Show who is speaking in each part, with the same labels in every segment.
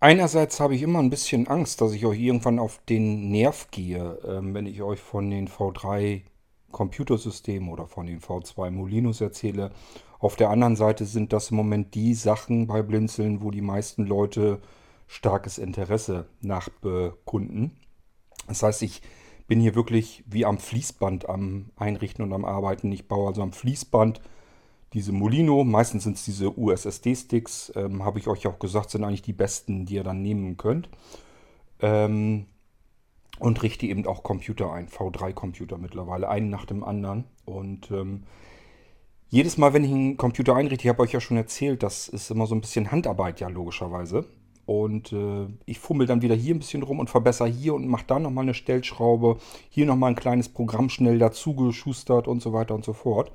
Speaker 1: Einerseits habe ich immer ein bisschen Angst, dass ich euch irgendwann auf den Nerv gehe, ähm, wenn ich euch von den V3 Computersystemen oder von den V2 Molinos erzähle. Auf der anderen Seite sind das im Moment die Sachen bei Blinzeln, wo die meisten Leute starkes Interesse nachbekunden. Das heißt, ich bin hier wirklich wie am Fließband am Einrichten und am Arbeiten. Ich baue also am Fließband diese Molino, meistens sind es diese USSD-Sticks, ähm, habe ich euch auch gesagt, sind eigentlich die besten, die ihr dann nehmen könnt. Ähm, und richte eben auch Computer ein, V3-Computer mittlerweile, einen nach dem anderen. Und ähm, jedes Mal, wenn ich einen Computer einrichte, ich habe euch ja schon erzählt, das ist immer so ein bisschen Handarbeit, ja, logischerweise. Und äh, ich fummel dann wieder hier ein bisschen rum und verbessere hier und mache da nochmal eine Stellschraube, hier nochmal ein kleines Programm schnell dazu geschustert und so weiter und so fort.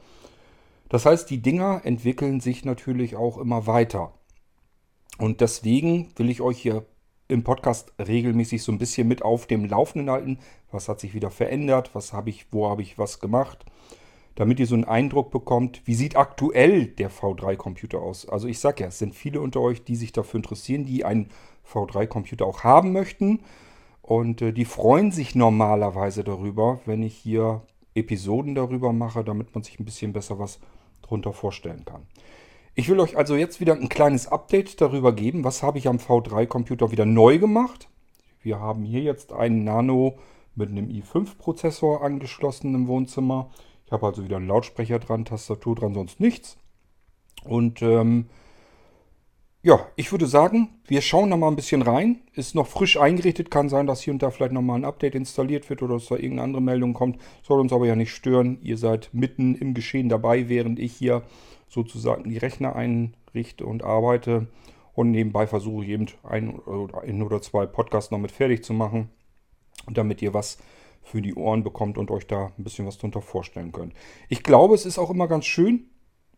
Speaker 1: Das heißt, die Dinger entwickeln sich natürlich auch immer weiter. Und deswegen will ich euch hier im Podcast regelmäßig so ein bisschen mit auf dem Laufenden halten. Was hat sich wieder verändert? Was habe ich, wo habe ich was gemacht? Damit ihr so einen Eindruck bekommt, wie sieht aktuell der V3-Computer aus? Also ich sage ja, es sind viele unter euch, die sich dafür interessieren, die einen V3-Computer auch haben möchten. Und äh, die freuen sich normalerweise darüber, wenn ich hier Episoden darüber mache, damit man sich ein bisschen besser was drunter vorstellen kann. Ich will euch also jetzt wieder ein kleines Update darüber geben, was habe ich am V3-Computer wieder neu gemacht. Wir haben hier jetzt einen Nano mit einem i5-Prozessor angeschlossen im Wohnzimmer. Ich habe also wieder einen Lautsprecher dran, Tastatur dran, sonst nichts. Und ähm, ja, ich würde sagen, wir schauen da mal ein bisschen rein. Ist noch frisch eingerichtet, kann sein, dass hier und da vielleicht nochmal ein Update installiert wird oder dass da irgendeine andere Meldung kommt. Soll uns aber ja nicht stören. Ihr seid mitten im Geschehen dabei, während ich hier sozusagen die Rechner einrichte und arbeite. Und nebenbei versuche ich eben ein, ein oder zwei Podcasts noch mit fertig zu machen, damit ihr was für die Ohren bekommt und euch da ein bisschen was drunter vorstellen könnt. Ich glaube, es ist auch immer ganz schön,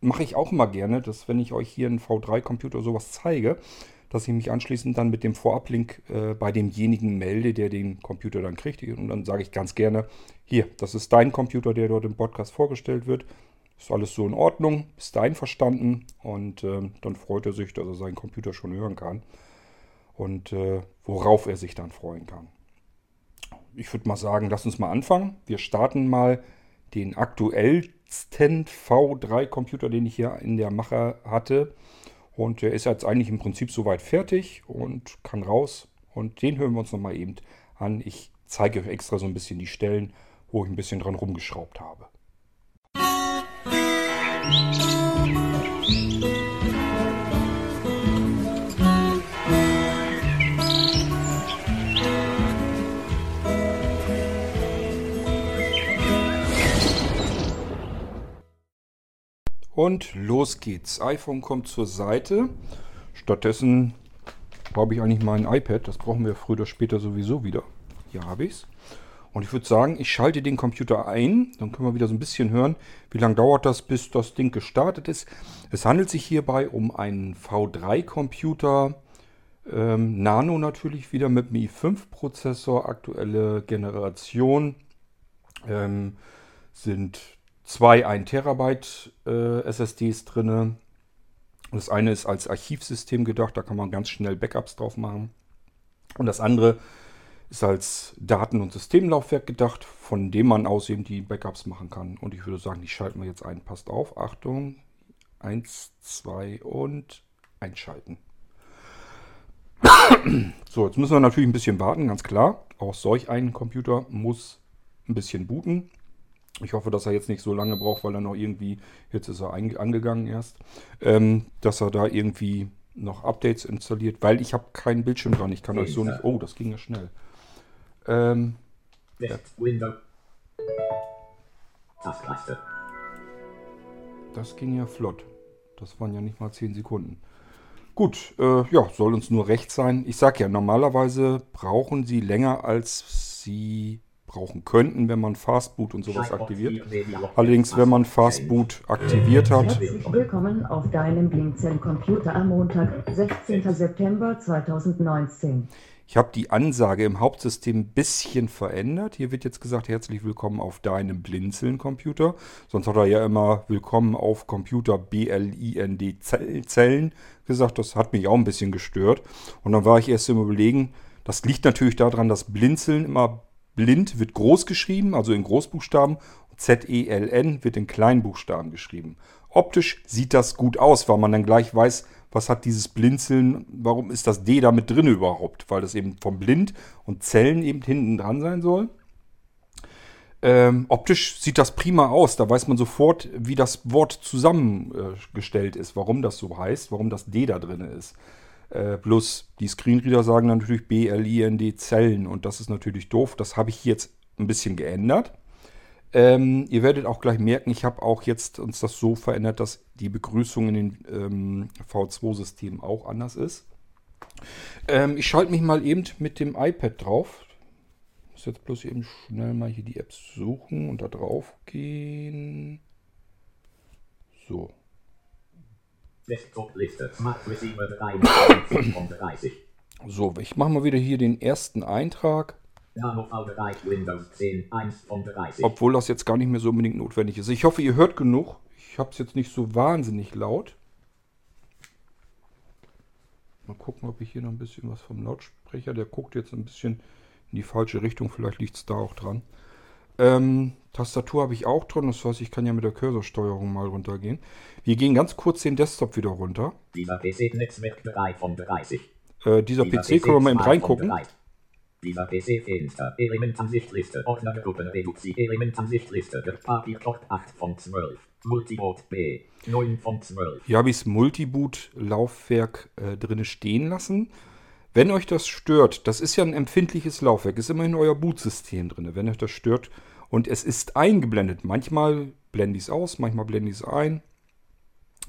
Speaker 1: mache ich auch immer gerne, dass wenn ich euch hier einen V3-Computer sowas zeige, dass ich mich anschließend dann mit dem Vorablink äh, bei demjenigen melde, der den Computer dann kriegt. Und dann sage ich ganz gerne, hier, das ist dein Computer, der dort im Podcast vorgestellt wird. Ist alles so in Ordnung, ist einverstanden und äh, dann freut er sich, dass er seinen Computer schon hören kann und äh, worauf er sich dann freuen kann. Ich würde mal sagen, lass uns mal anfangen. Wir starten mal den aktuell Stand V3-Computer, den ich hier in der Mache hatte. Und der ist jetzt eigentlich im Prinzip soweit fertig und kann raus. Und den hören wir uns nochmal eben an. Ich zeige euch extra so ein bisschen die Stellen, wo ich ein bisschen dran rumgeschraubt habe. Musik Und los geht's. iPhone kommt zur Seite. Stattdessen habe ich eigentlich mein iPad. Das brauchen wir früher oder später sowieso wieder. Hier habe ich es. Und ich würde sagen, ich schalte den Computer ein. Dann können wir wieder so ein bisschen hören, wie lange dauert das, bis das Ding gestartet ist. Es handelt sich hierbei um einen V3-Computer. Ähm, Nano natürlich wieder mit dem i5-Prozessor. Aktuelle Generation. Ähm, sind zwei 1 Terabyte äh, SSDs drin. Das eine ist als Archivsystem gedacht, da kann man ganz schnell Backups drauf machen. Und das andere ist als Daten- und Systemlaufwerk gedacht, von dem man aus eben die Backups machen kann. Und ich würde sagen, die schalten wir jetzt ein. Passt auf, Achtung. Eins, zwei und einschalten. so, jetzt müssen wir natürlich ein bisschen warten, ganz klar. Auch solch ein Computer muss ein bisschen booten. Ich hoffe, dass er jetzt nicht so lange braucht, weil er noch irgendwie, jetzt ist er angegangen erst, ähm, dass er da irgendwie noch Updates installiert, weil ich habe keinen Bildschirm dran. Ich kann euch so nicht. Oh, das ging ja schnell. Ähm, Window. Taskleiste. Das ging ja flott. Das waren ja nicht mal 10 Sekunden. Gut, äh, ja, soll uns nur recht sein. Ich sag ja, normalerweise brauchen sie länger, als sie brauchen könnten, wenn man Fastboot und sowas aktiviert. Allerdings, wenn man Fastboot aktiviert hat.
Speaker 2: Herzlich willkommen auf deinem Blinzeln Computer am Montag, 16. September 2019.
Speaker 1: Ich habe die Ansage im Hauptsystem ein bisschen verändert. Hier wird jetzt gesagt, herzlich willkommen auf deinem Blinzeln-Computer. Sonst hat er ja immer willkommen auf Computer BLIND Zellen gesagt. Das hat mich auch ein bisschen gestört. Und dann war ich erst im Überlegen, das liegt natürlich daran, dass Blinzeln immer blind wird groß geschrieben, also in Großbuchstaben. Z-E-L-N wird in Kleinbuchstaben geschrieben. Optisch sieht das gut aus, weil man dann gleich weiß, was hat dieses Blinzeln, warum ist das D da mit drin überhaupt? Weil das eben vom Blind und Zellen eben hinten dran sein soll. Ähm, optisch sieht das prima aus. Da weiß man sofort, wie das Wort zusammengestellt ist, warum das so heißt, warum das D da drin ist. Äh, plus die Screenreader sagen natürlich B-L-I-N-D Zellen und das ist natürlich doof. Das habe ich jetzt ein bisschen geändert. Ähm, ihr werdet auch gleich merken, ich habe auch jetzt uns das so verändert, dass die Begrüßung in den ähm, V2-Systemen auch anders ist. Ähm, ich schalte mich mal eben mit dem iPad drauf. Ich muss jetzt bloß eben schnell mal hier die Apps suchen und da drauf gehen. So. Desktop-Liste. Smart Receiver 35. So, ich mache mal wieder hier den ersten Eintrag. Obwohl das jetzt gar nicht mehr so unbedingt notwendig ist. Ich hoffe, ihr hört genug. Ich habe es jetzt nicht so wahnsinnig laut. Mal gucken, ob ich hier noch ein bisschen was vom Lautsprecher. Der guckt jetzt ein bisschen in die falsche Richtung. Vielleicht liegt es da auch dran. Ähm, Tastatur habe ich auch dran. Das heißt, ich kann ja mit der Cursorsteuerung mal runtergehen. Wir gehen ganz kurz den Desktop wieder runter. Dieser PC Netzwerk bereit von 30. Äh, dieser, dieser PC, PC können wir mal eben reingucken. Dieser PC-Fenster. Elementansichtliste. Ordnergruppen reduziert. Elementansichtliste. Papierkorb 8 von 12. Multiboot B. 9 von 12. Hier habe ich das Multiboot-Laufwerk äh, drin stehen lassen. Wenn euch das stört, das ist ja ein empfindliches Laufwerk, ist immer in euer Bootsystem drin. Wenn euch das stört und es ist eingeblendet, manchmal blende ich es aus, manchmal blende ich es ein.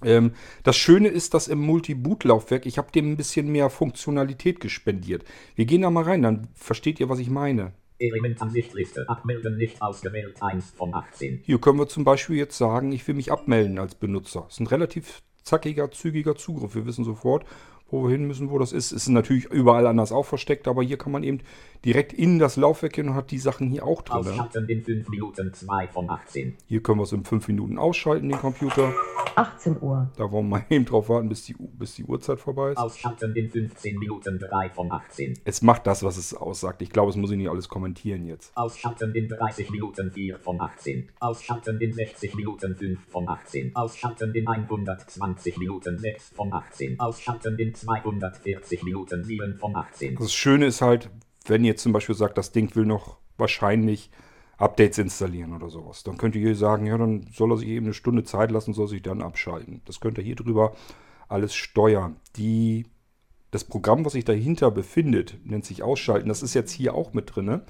Speaker 1: Ähm, das Schöne ist, dass im Multi-Boot-Laufwerk, ich habe dem ein bisschen mehr Funktionalität gespendiert. Wir gehen da mal rein, dann versteht ihr, was ich meine. Elementansichtliste. Abmelden nicht ausgewählt 1 von 18. Hier können wir zum Beispiel jetzt sagen, ich will mich abmelden als Benutzer. Das ist ein relativ zackiger, zügiger Zugriff. Wir wissen sofort, wo wir hin müssen, wo das ist. Ist natürlich überall anders auch versteckt, aber hier kann man eben direkt in das Laufwerk gehen und hat die Sachen hier auch drin. Ausschalten in 5 Minuten 2 von 18. Hier können wir es in 5 Minuten ausschalten, den Computer. 18 Uhr. Da wollen wir mal eben drauf warten, bis die, bis die Uhrzeit vorbei ist. Ausschalten in 15 Minuten 3 von 18. Es macht das, was es aussagt. Ich glaube, es muss ich nicht alles kommentieren jetzt. Ausschalten in 30 Minuten 4 von 18. Ausschalten in 60 Minuten 5 von 18. Ausschalten in 120 Minuten 6 von 18. Ausschalten in 240 Minuten 7 von 18. Das Schöne ist halt, wenn ihr zum Beispiel sagt, das Ding will noch wahrscheinlich Updates installieren oder sowas, dann könnt ihr sagen, ja, dann soll er sich eben eine Stunde Zeit lassen, soll sich dann abschalten. Das könnt ihr hier drüber alles steuern. Die, das Programm, was sich dahinter befindet, nennt sich Ausschalten. Das ist jetzt hier auch mit drin.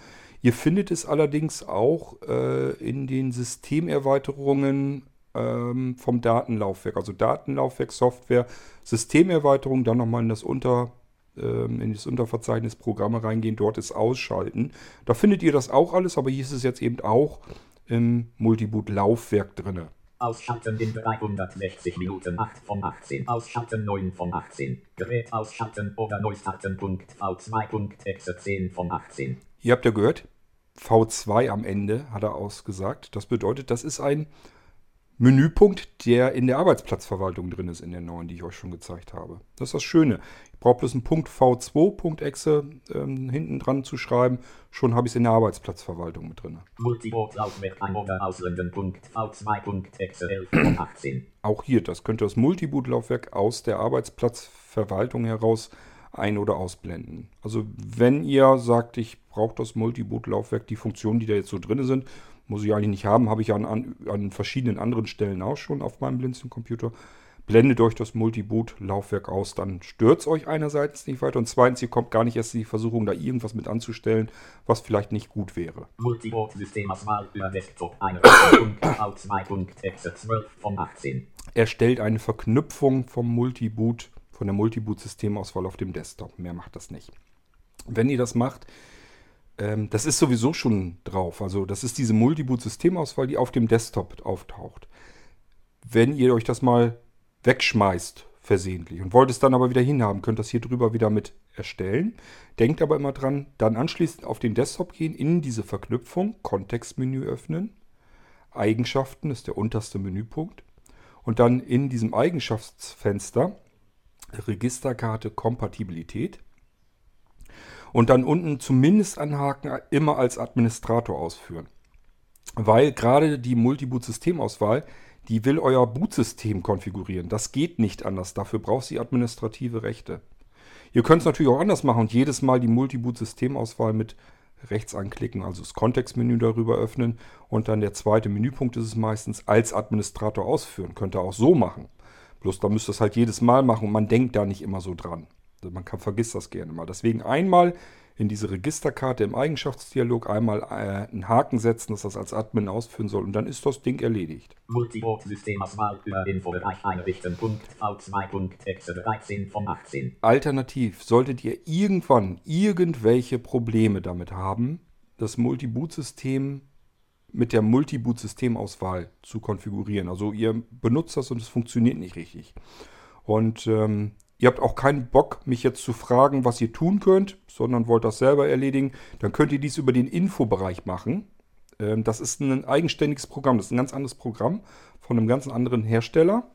Speaker 1: Ihr findet es allerdings auch äh, in den Systemerweiterungen ähm, vom Datenlaufwerk. Also Datenlaufwerk, Software, Systemerweiterung, dann nochmal in das Unter ähm, in das Unterverzeichnis Programme reingehen, dort ist Ausschalten. Da findet ihr das auch alles, aber hier ist es jetzt eben auch im Multiboot-Laufwerk drin. Ausschalten in 360 Minuten 8 von 18. Ausschalten 9 von 18. Gerät ausschalten oder Neustarten. V2.exe 10 von 18. Ihr habt ja gehört, V2 am Ende hat er ausgesagt. Das bedeutet, das ist ein Menüpunkt, der in der Arbeitsplatzverwaltung drin ist, in der neuen, die ich euch schon gezeigt habe. Das ist das Schöne. Ich brauche bloß einen Punkt V2.exe ähm, hinten dran zu schreiben. Schon habe ich es in der Arbeitsplatzverwaltung mit drin. Multiboot-Laufwerk einordner ausrenden Punkt V2.exe 11 von 18. Auch hier, das könnte das Multiboot-Laufwerk aus der Arbeitsplatzverwaltung heraus ein- oder ausblenden. Also wenn ihr sagt, ich brauche das Multiboot-Laufwerk, die Funktionen, die da jetzt so drin sind, muss ich eigentlich nicht haben, habe ich an, an, an verschiedenen anderen Stellen auch schon auf meinem Blinzeln-Computer. Blendet euch das Multiboot-Laufwerk aus, dann stört es euch einerseits nicht weiter und zweitens, ihr kommt gar nicht erst in die Versuchung, da irgendwas mit anzustellen, was vielleicht nicht gut wäre. Multiboot-Systemauswahl über Desktop 1.2.exe12 von 18. Erstellt eine Verknüpfung vom Multiboot, von der Multiboot-Systemauswahl auf dem Desktop. Mehr macht das nicht. Wenn ihr das macht, ähm, das ist sowieso schon drauf. Also das ist diese Multiboot-Systemauswahl, die auf dem Desktop auftaucht. Wenn ihr euch das mal wegschmeißt, versehentlich, und wollt es dann aber wieder hinhaben, könnt das hier drüber wieder mit erstellen. Denkt aber immer dran, dann anschließend auf den Desktop gehen, in diese Verknüpfung, Kontextmenü öffnen. Eigenschaften ist der unterste Menüpunkt. Und dann in diesem Eigenschaftsfenster Registerkarte Kompatibilität. Und dann unten zumindest anhaken, immer als Administrator ausführen. Weil gerade die Multiboot-Systemauswahl, die will euer Bootsystem konfigurieren. Das geht nicht anders. Dafür braucht sie administrative Rechte. Ihr könnt es natürlich auch anders machen und jedes Mal die Multiboot-Systemauswahl mit rechts anklicken, also das Kontextmenü darüber öffnen und dann der zweite Menüpunkt ist es meistens als Administrator ausführen. Könnt ihr auch so machen. Bloß da müsst ihr es halt jedes Mal machen und man denkt da nicht immer so dran. Man kann, vergisst das gerne mal. Deswegen einmal in diese Registerkarte im Eigenschaftsdialog einmal äh, einen Haken setzen, dass das als Admin ausführen soll und dann ist das Ding erledigt. Multibot-Systemauswahl über Infobereich einrichten. Punkt V2.exe 13 von 18. Alternativ solltet ihr irgendwann irgendwelche Probleme damit haben, das Multiboot-System mit der Multiboot-Systemauswahl zu konfigurieren. Also ihr benutzt das und es funktioniert nicht richtig. Und ähm, ihr habt auch keinen Bock, mich jetzt zu fragen, was ihr tun könnt, sondern wollt das selber erledigen, dann könnt ihr dies über den Infobereich machen. Ähm, das ist ein eigenständiges Programm, das ist ein ganz anderes Programm von einem ganz anderen Hersteller.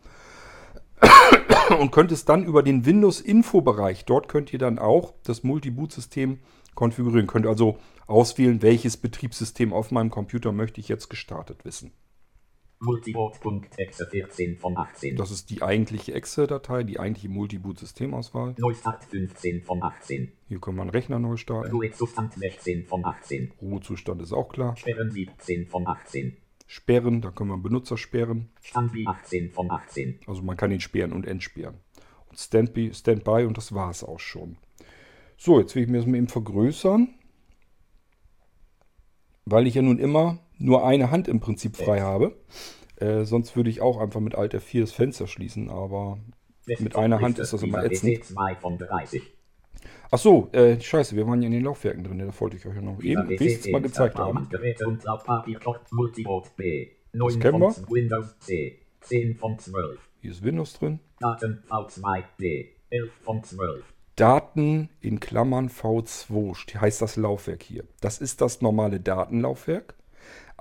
Speaker 1: Und könnt es dann über den Windows-Info-Bereich, dort könnt ihr dann auch das Multi-Boot-System konfigurieren. Könnt also auswählen, welches Betriebssystem auf meinem Computer möchte ich jetzt gestartet wissen. Multiboot.exe 14 von 18. Das ist die eigentliche Exe-Datei, die eigentliche Multiboot-Systemauswahl. Neustart 15 von 18. Hier kann man Rechner neu starten. Ruhezustand 16 von 18. Ruhezustand ist auch klar. Sperren 17 von 18. Sperren, da können wir Benutzer sperren. Standby 18 von 18. Also man kann ihn sperren und entsperren. Und Standby, Standby und das war es auch schon. So, jetzt will ich mir das mal eben vergrößern. Weil ich ja nun immer nur eine Hand im Prinzip frei habe. Äh, sonst würde ich auch einfach mit Alt F4 das Fenster schließen, aber mit einer Hand ist das immer ätzend. Ach so, äh, scheiße, wir waren ja in den Laufwerken drin, das wollte ich euch ja noch eben wenigstens mal gezeigt haben. Das kennen wir. Windows C, 10 von 12. Hier ist Windows drin. Daten V2D, 11 von 12. Daten in Klammern V2 heißt das Laufwerk hier. Das ist das normale Datenlaufwerk.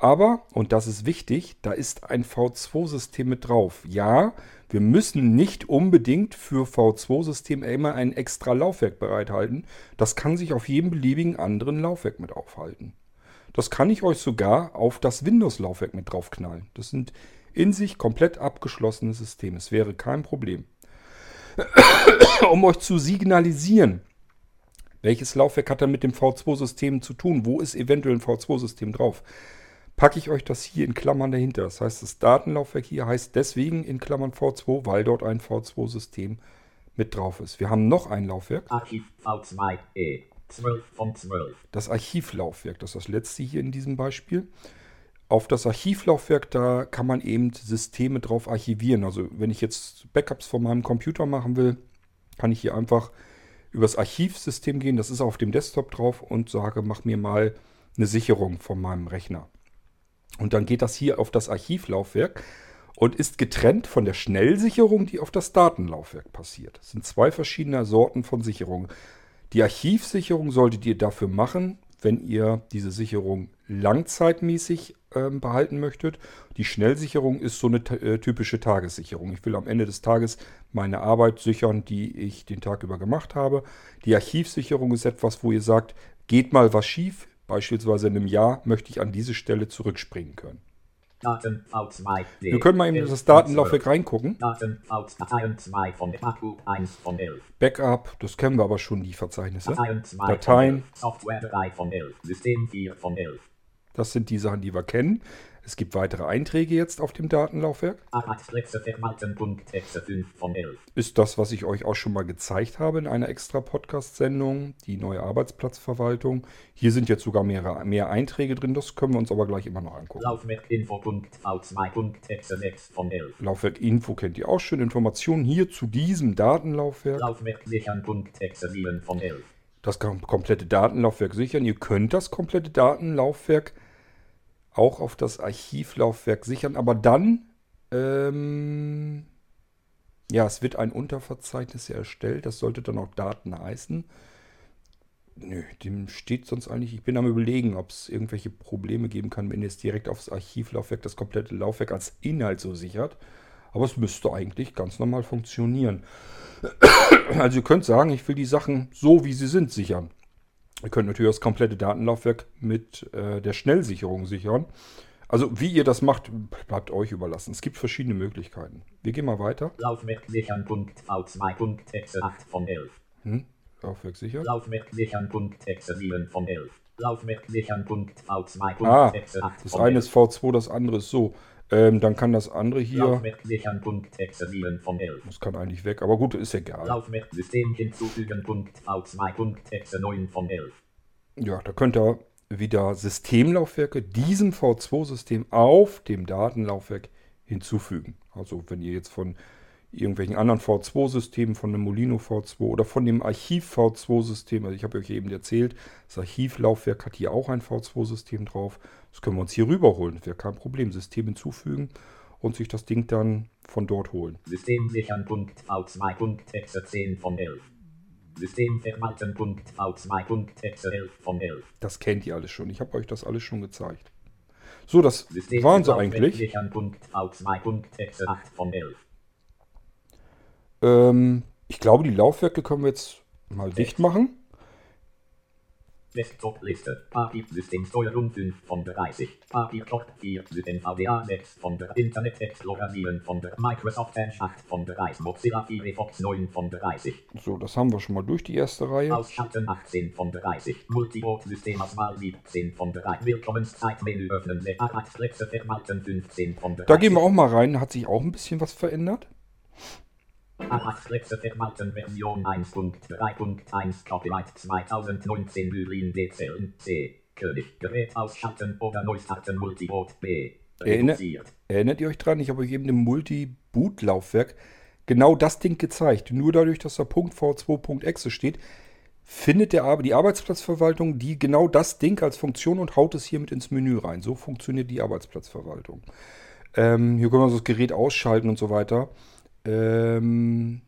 Speaker 1: Aber, und das ist wichtig, da ist ein V2-System mit drauf. Ja, wir müssen nicht unbedingt für V2-System immer ein extra Laufwerk bereithalten. Das kann sich auf jedem beliebigen anderen Laufwerk mit aufhalten. Das kann ich euch sogar auf das Windows-Laufwerk mit draufknallen. Das sind in sich komplett abgeschlossene Systeme. Es wäre kein Problem. um euch zu signalisieren, welches Laufwerk hat er mit dem V2-System zu tun? Wo ist eventuell ein V2-System drauf? Packe ich euch das hier in Klammern dahinter. Das heißt, das Datenlaufwerk hier heißt deswegen in Klammern V2, weil dort ein V2-System mit drauf ist. Wir haben noch ein Laufwerk. Archiv V2E. 12 von 12. Das Archivlaufwerk, das ist das letzte hier in diesem Beispiel. Auf das Archivlaufwerk, da kann man eben Systeme drauf archivieren. Also wenn ich jetzt Backups von meinem Computer machen will, kann ich hier einfach übers Archivsystem gehen. Das ist auf dem Desktop drauf und sage, mach mir mal eine Sicherung von meinem Rechner. Und dann geht das hier auf das Archivlaufwerk und ist getrennt von der Schnellsicherung, die auf das Datenlaufwerk passiert. Das sind zwei verschiedene Sorten von Sicherung. Die Archivsicherung solltet ihr dafür machen, wenn ihr diese Sicherung langzeitmäßig äh, behalten möchtet. Die Schnellsicherung ist so eine äh, typische Tagessicherung. Ich will am Ende des Tages meine Arbeit sichern, die ich den Tag über gemacht habe. Die Archivsicherung ist etwas, wo ihr sagt, geht mal was schief, Beispielsweise in einem Jahr möchte ich an diese Stelle zurückspringen können. Daten V2 Wir können mal in das Datenlaufwerk reingucken. Daten Dateien 2 von Backup 1 von 11. Backup, das kennen wir aber schon, die Verzeichnisse. Dateien 2 Dateien. Software 3 von 11. System 4 von 11. Das sind die Sachen, die wir kennen. Es gibt weitere Einträge jetzt auf dem Datenlaufwerk. Ist das, was ich euch auch schon mal gezeigt habe in einer extra Podcast-Sendung, die neue Arbeitsplatzverwaltung. Hier sind jetzt sogar mehr, mehr Einträge drin, das können wir uns aber gleich immer noch angucken. Laufwerkinfo.v2.exe von 11. Laufwerkinfo kennt ihr auch schon. Informationen hier zu diesem Datenlaufwerk. Laufwerk sichern.exe 7 von 11. Das komplette Datenlaufwerk sichern. Ihr könnt das komplette Datenlaufwerk auch auf das Archivlaufwerk sichern, aber dann, ähm, ja, es wird ein Unterverzeichnis erstellt, das sollte dann auch Daten heißen. Nö, dem steht sonst eigentlich. Ich bin am überlegen, ob es irgendwelche Probleme geben kann, wenn ihr es direkt aufs Archivlaufwerk das komplette Laufwerk als Inhalt so sichert. Aber es müsste eigentlich ganz normal funktionieren. Also ihr könnt sagen, ich will die Sachen so, wie sie sind, sichern. Ihr könnt natürlich das komplette Datenlaufwerk mit äh, der Schnellsicherung sichern. Also wie ihr das macht, bleibt euch überlassen. Es gibt verschiedene Möglichkeiten. Wir gehen mal weiter.
Speaker 2: Laufwerk sichern. V2.exe 8 von 11.
Speaker 1: Hm? Laufwerk sichern.
Speaker 2: Laufwerk sichern.exe 7 von 11. Laufwerk sichern.v2.exe
Speaker 1: Ah,
Speaker 2: 8
Speaker 1: das
Speaker 2: von
Speaker 1: eine
Speaker 2: 11.
Speaker 1: ist V2, das andere ist so. Ähm, dann kann das andere hier,
Speaker 2: Laufwerk sichern.exe 7 von 11.
Speaker 1: das kann eigentlich weg, aber gut, ist egal.
Speaker 2: Laufwerk System hinzufügen. V2.exe 9 von 11.
Speaker 1: Ja, da könnt ihr wieder Systemlaufwerke diesem V2-System auf dem Datenlaufwerk hinzufügen. Also wenn ihr jetzt von irgendwelchen anderen V2-Systemen, von dem Molino V2 oder von dem Archiv V2-System, also ich habe euch eben erzählt, das Archivlaufwerk hat hier auch ein V2-System drauf. Das können wir uns hier rüberholen, das wäre kein Problem. System hinzufügen und sich das Ding dann von dort holen.
Speaker 2: System sichern.v2.exe 10 von 11. System verwalten.v2.exe 11 von 11.
Speaker 1: Das kennt ihr alles schon. Ich habe euch das alles schon gezeigt. So, das
Speaker 2: System
Speaker 1: waren sie eigentlich.
Speaker 2: sichern.v2.exe 8 von 11.
Speaker 1: Ähm, ich glaube, die Laufwerke können wir jetzt mal dicht machen.
Speaker 2: Desktop-Liste. Party Systemsteuerung 5 von 30. Party Clock 4. System VDA 6 von der Internet Explorer 7 von der Microsoft Edge 8 von 30. Mozilla Firefox 9 von 30.
Speaker 1: So, das haben wir schon mal durch die erste Reihe.
Speaker 2: Ausschalten 18 von 30. Multibot-Systemauswahl 17 von 30. Willkommenszeitmenü öffnen. Arbeitsplätze verwalten 15 von 30.
Speaker 1: Da gehen wir auch mal rein. Hat sich auch ein bisschen was verändert.
Speaker 2: Arbeitsplätze verwalten Version 1.3.1 Copyright 2019 Berlin Dezern C. König. Gerät ausschalten oder neu starten Multibot B.
Speaker 1: Erinner-
Speaker 2: Reduziert.
Speaker 1: Erinnert ihr euch dran? Ich habe euch eben im Multi-Boot-Laufwerk genau das Ding gezeigt. Nur dadurch, dass da .v2.exe steht, findet der, die Arbeitsplatzverwaltung die genau das Ding als Funktion und haut es hier mit ins Menü rein. So funktioniert die Arbeitsplatzverwaltung. Ähm, hier können wir so das Gerät ausschalten und so weiter. Ähm,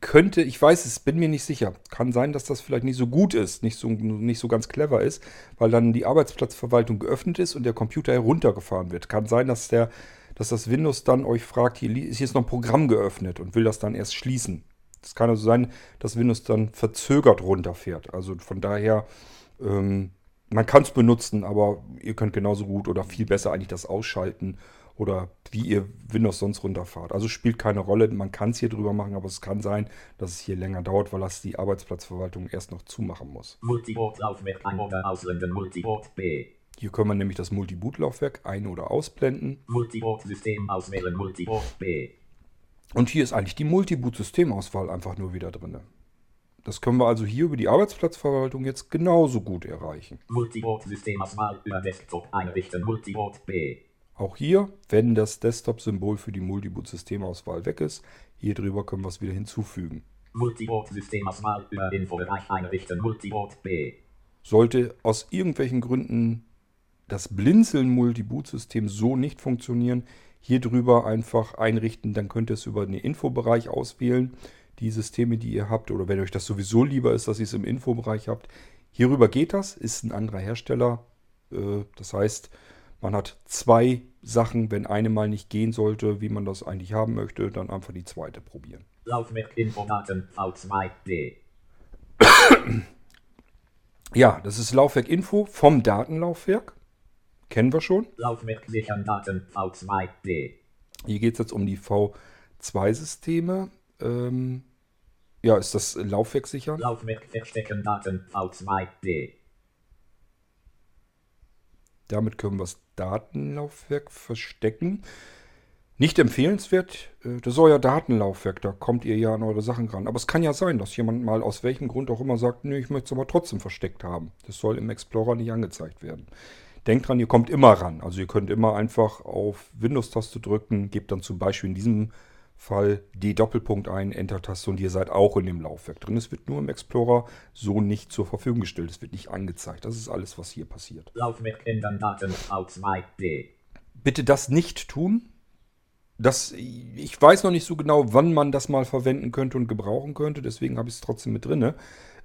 Speaker 1: könnte, ich weiß es, bin mir nicht sicher. Kann sein, dass das vielleicht nicht so gut ist, nicht so, nicht so ganz clever ist, weil dann die Arbeitsplatzverwaltung geöffnet ist und der Computer heruntergefahren wird. Kann sein, dass der, dass das Windows dann euch fragt, hier ist jetzt noch ein Programm geöffnet und will das dann erst schließen. Es kann also sein, dass Windows dann verzögert runterfährt. Also von daher, ähm, man kann es benutzen, aber ihr könnt genauso gut oder viel besser eigentlich das ausschalten oder wie ihr Windows sonst runterfahrt. Also spielt keine Rolle, man kann es hier drüber machen, aber es kann sein, dass es hier länger dauert, weil das die Arbeitsplatzverwaltung erst noch zumachen muss.
Speaker 2: Ein oder Multibot B.
Speaker 1: Hier können wir nämlich das Multi-Boot-Laufwerk ein- oder ausblenden.
Speaker 2: Multibot System auswählen Multibot B.
Speaker 1: Und hier ist eigentlich die Multiboot-Systemauswahl einfach nur wieder drin. Das können wir also hier über die Arbeitsplatzverwaltung jetzt genauso gut erreichen.
Speaker 2: Multibot Systemauswahl über Desktop einrichten Multibot B.
Speaker 1: Auch hier, wenn das Desktop-Symbol für die Multiboot-Systemauswahl weg ist, hier drüber können wir es wieder hinzufügen.
Speaker 2: Multibot Systemauswahl über Infobereich einrichten Multibot B.
Speaker 1: Sollte aus irgendwelchen Gründen das Blinzeln-Multiboot-System so nicht funktionieren, hier drüber einfach einrichten, dann könnt ihr es über den Infobereich auswählen, die Systeme, die ihr habt, oder wenn euch das sowieso lieber ist, dass ihr es im Infobereich habt. Hierüber geht das, ist ein anderer Hersteller. Äh, Das heißt, man hat zwei Sachen, wenn eine mal nicht gehen sollte, wie man das eigentlich haben möchte, dann einfach die zweite probieren.
Speaker 2: Laufwerk Infodaten V2D.
Speaker 1: Ja, das ist Laufwerk Info vom Datenlaufwerk. Kennen wir schon.
Speaker 2: Laufwerk sichern Daten V2D.
Speaker 1: Hier geht es jetzt um die V2-Systeme. Ähm, ja, ist das Laufwerk sicher?
Speaker 2: Laufwerk verstecken Daten V2D.
Speaker 1: Damit können wir das Datenlaufwerk verstecken. Nicht empfehlenswert, äh, das ist euer Datenlaufwerk, da kommt ihr ja an eure Sachen ran. Aber es kann ja sein, dass jemand mal aus welchem Grund auch immer sagt, nee, ich möchte es aber trotzdem versteckt haben. Das soll im Explorer nicht angezeigt werden. Denkt dran, ihr kommt immer ran. Also ihr könnt immer einfach auf Windows-Taste drücken, gebt dann zum Beispiel in diesem Fall D Doppelpunkt ein, Enter-Taste und ihr seid auch in dem Laufwerk drin. Es wird nur im Explorer so nicht zur Verfügung gestellt. Es wird nicht angezeigt. Das ist alles, was hier passiert.
Speaker 2: Laufwerk ändern Daten V2D.
Speaker 1: bitte das nicht tun. Das, ich weiß noch nicht so genau, wann man das mal verwenden könnte und gebrauchen könnte, deswegen habe ich es trotzdem mit drinne.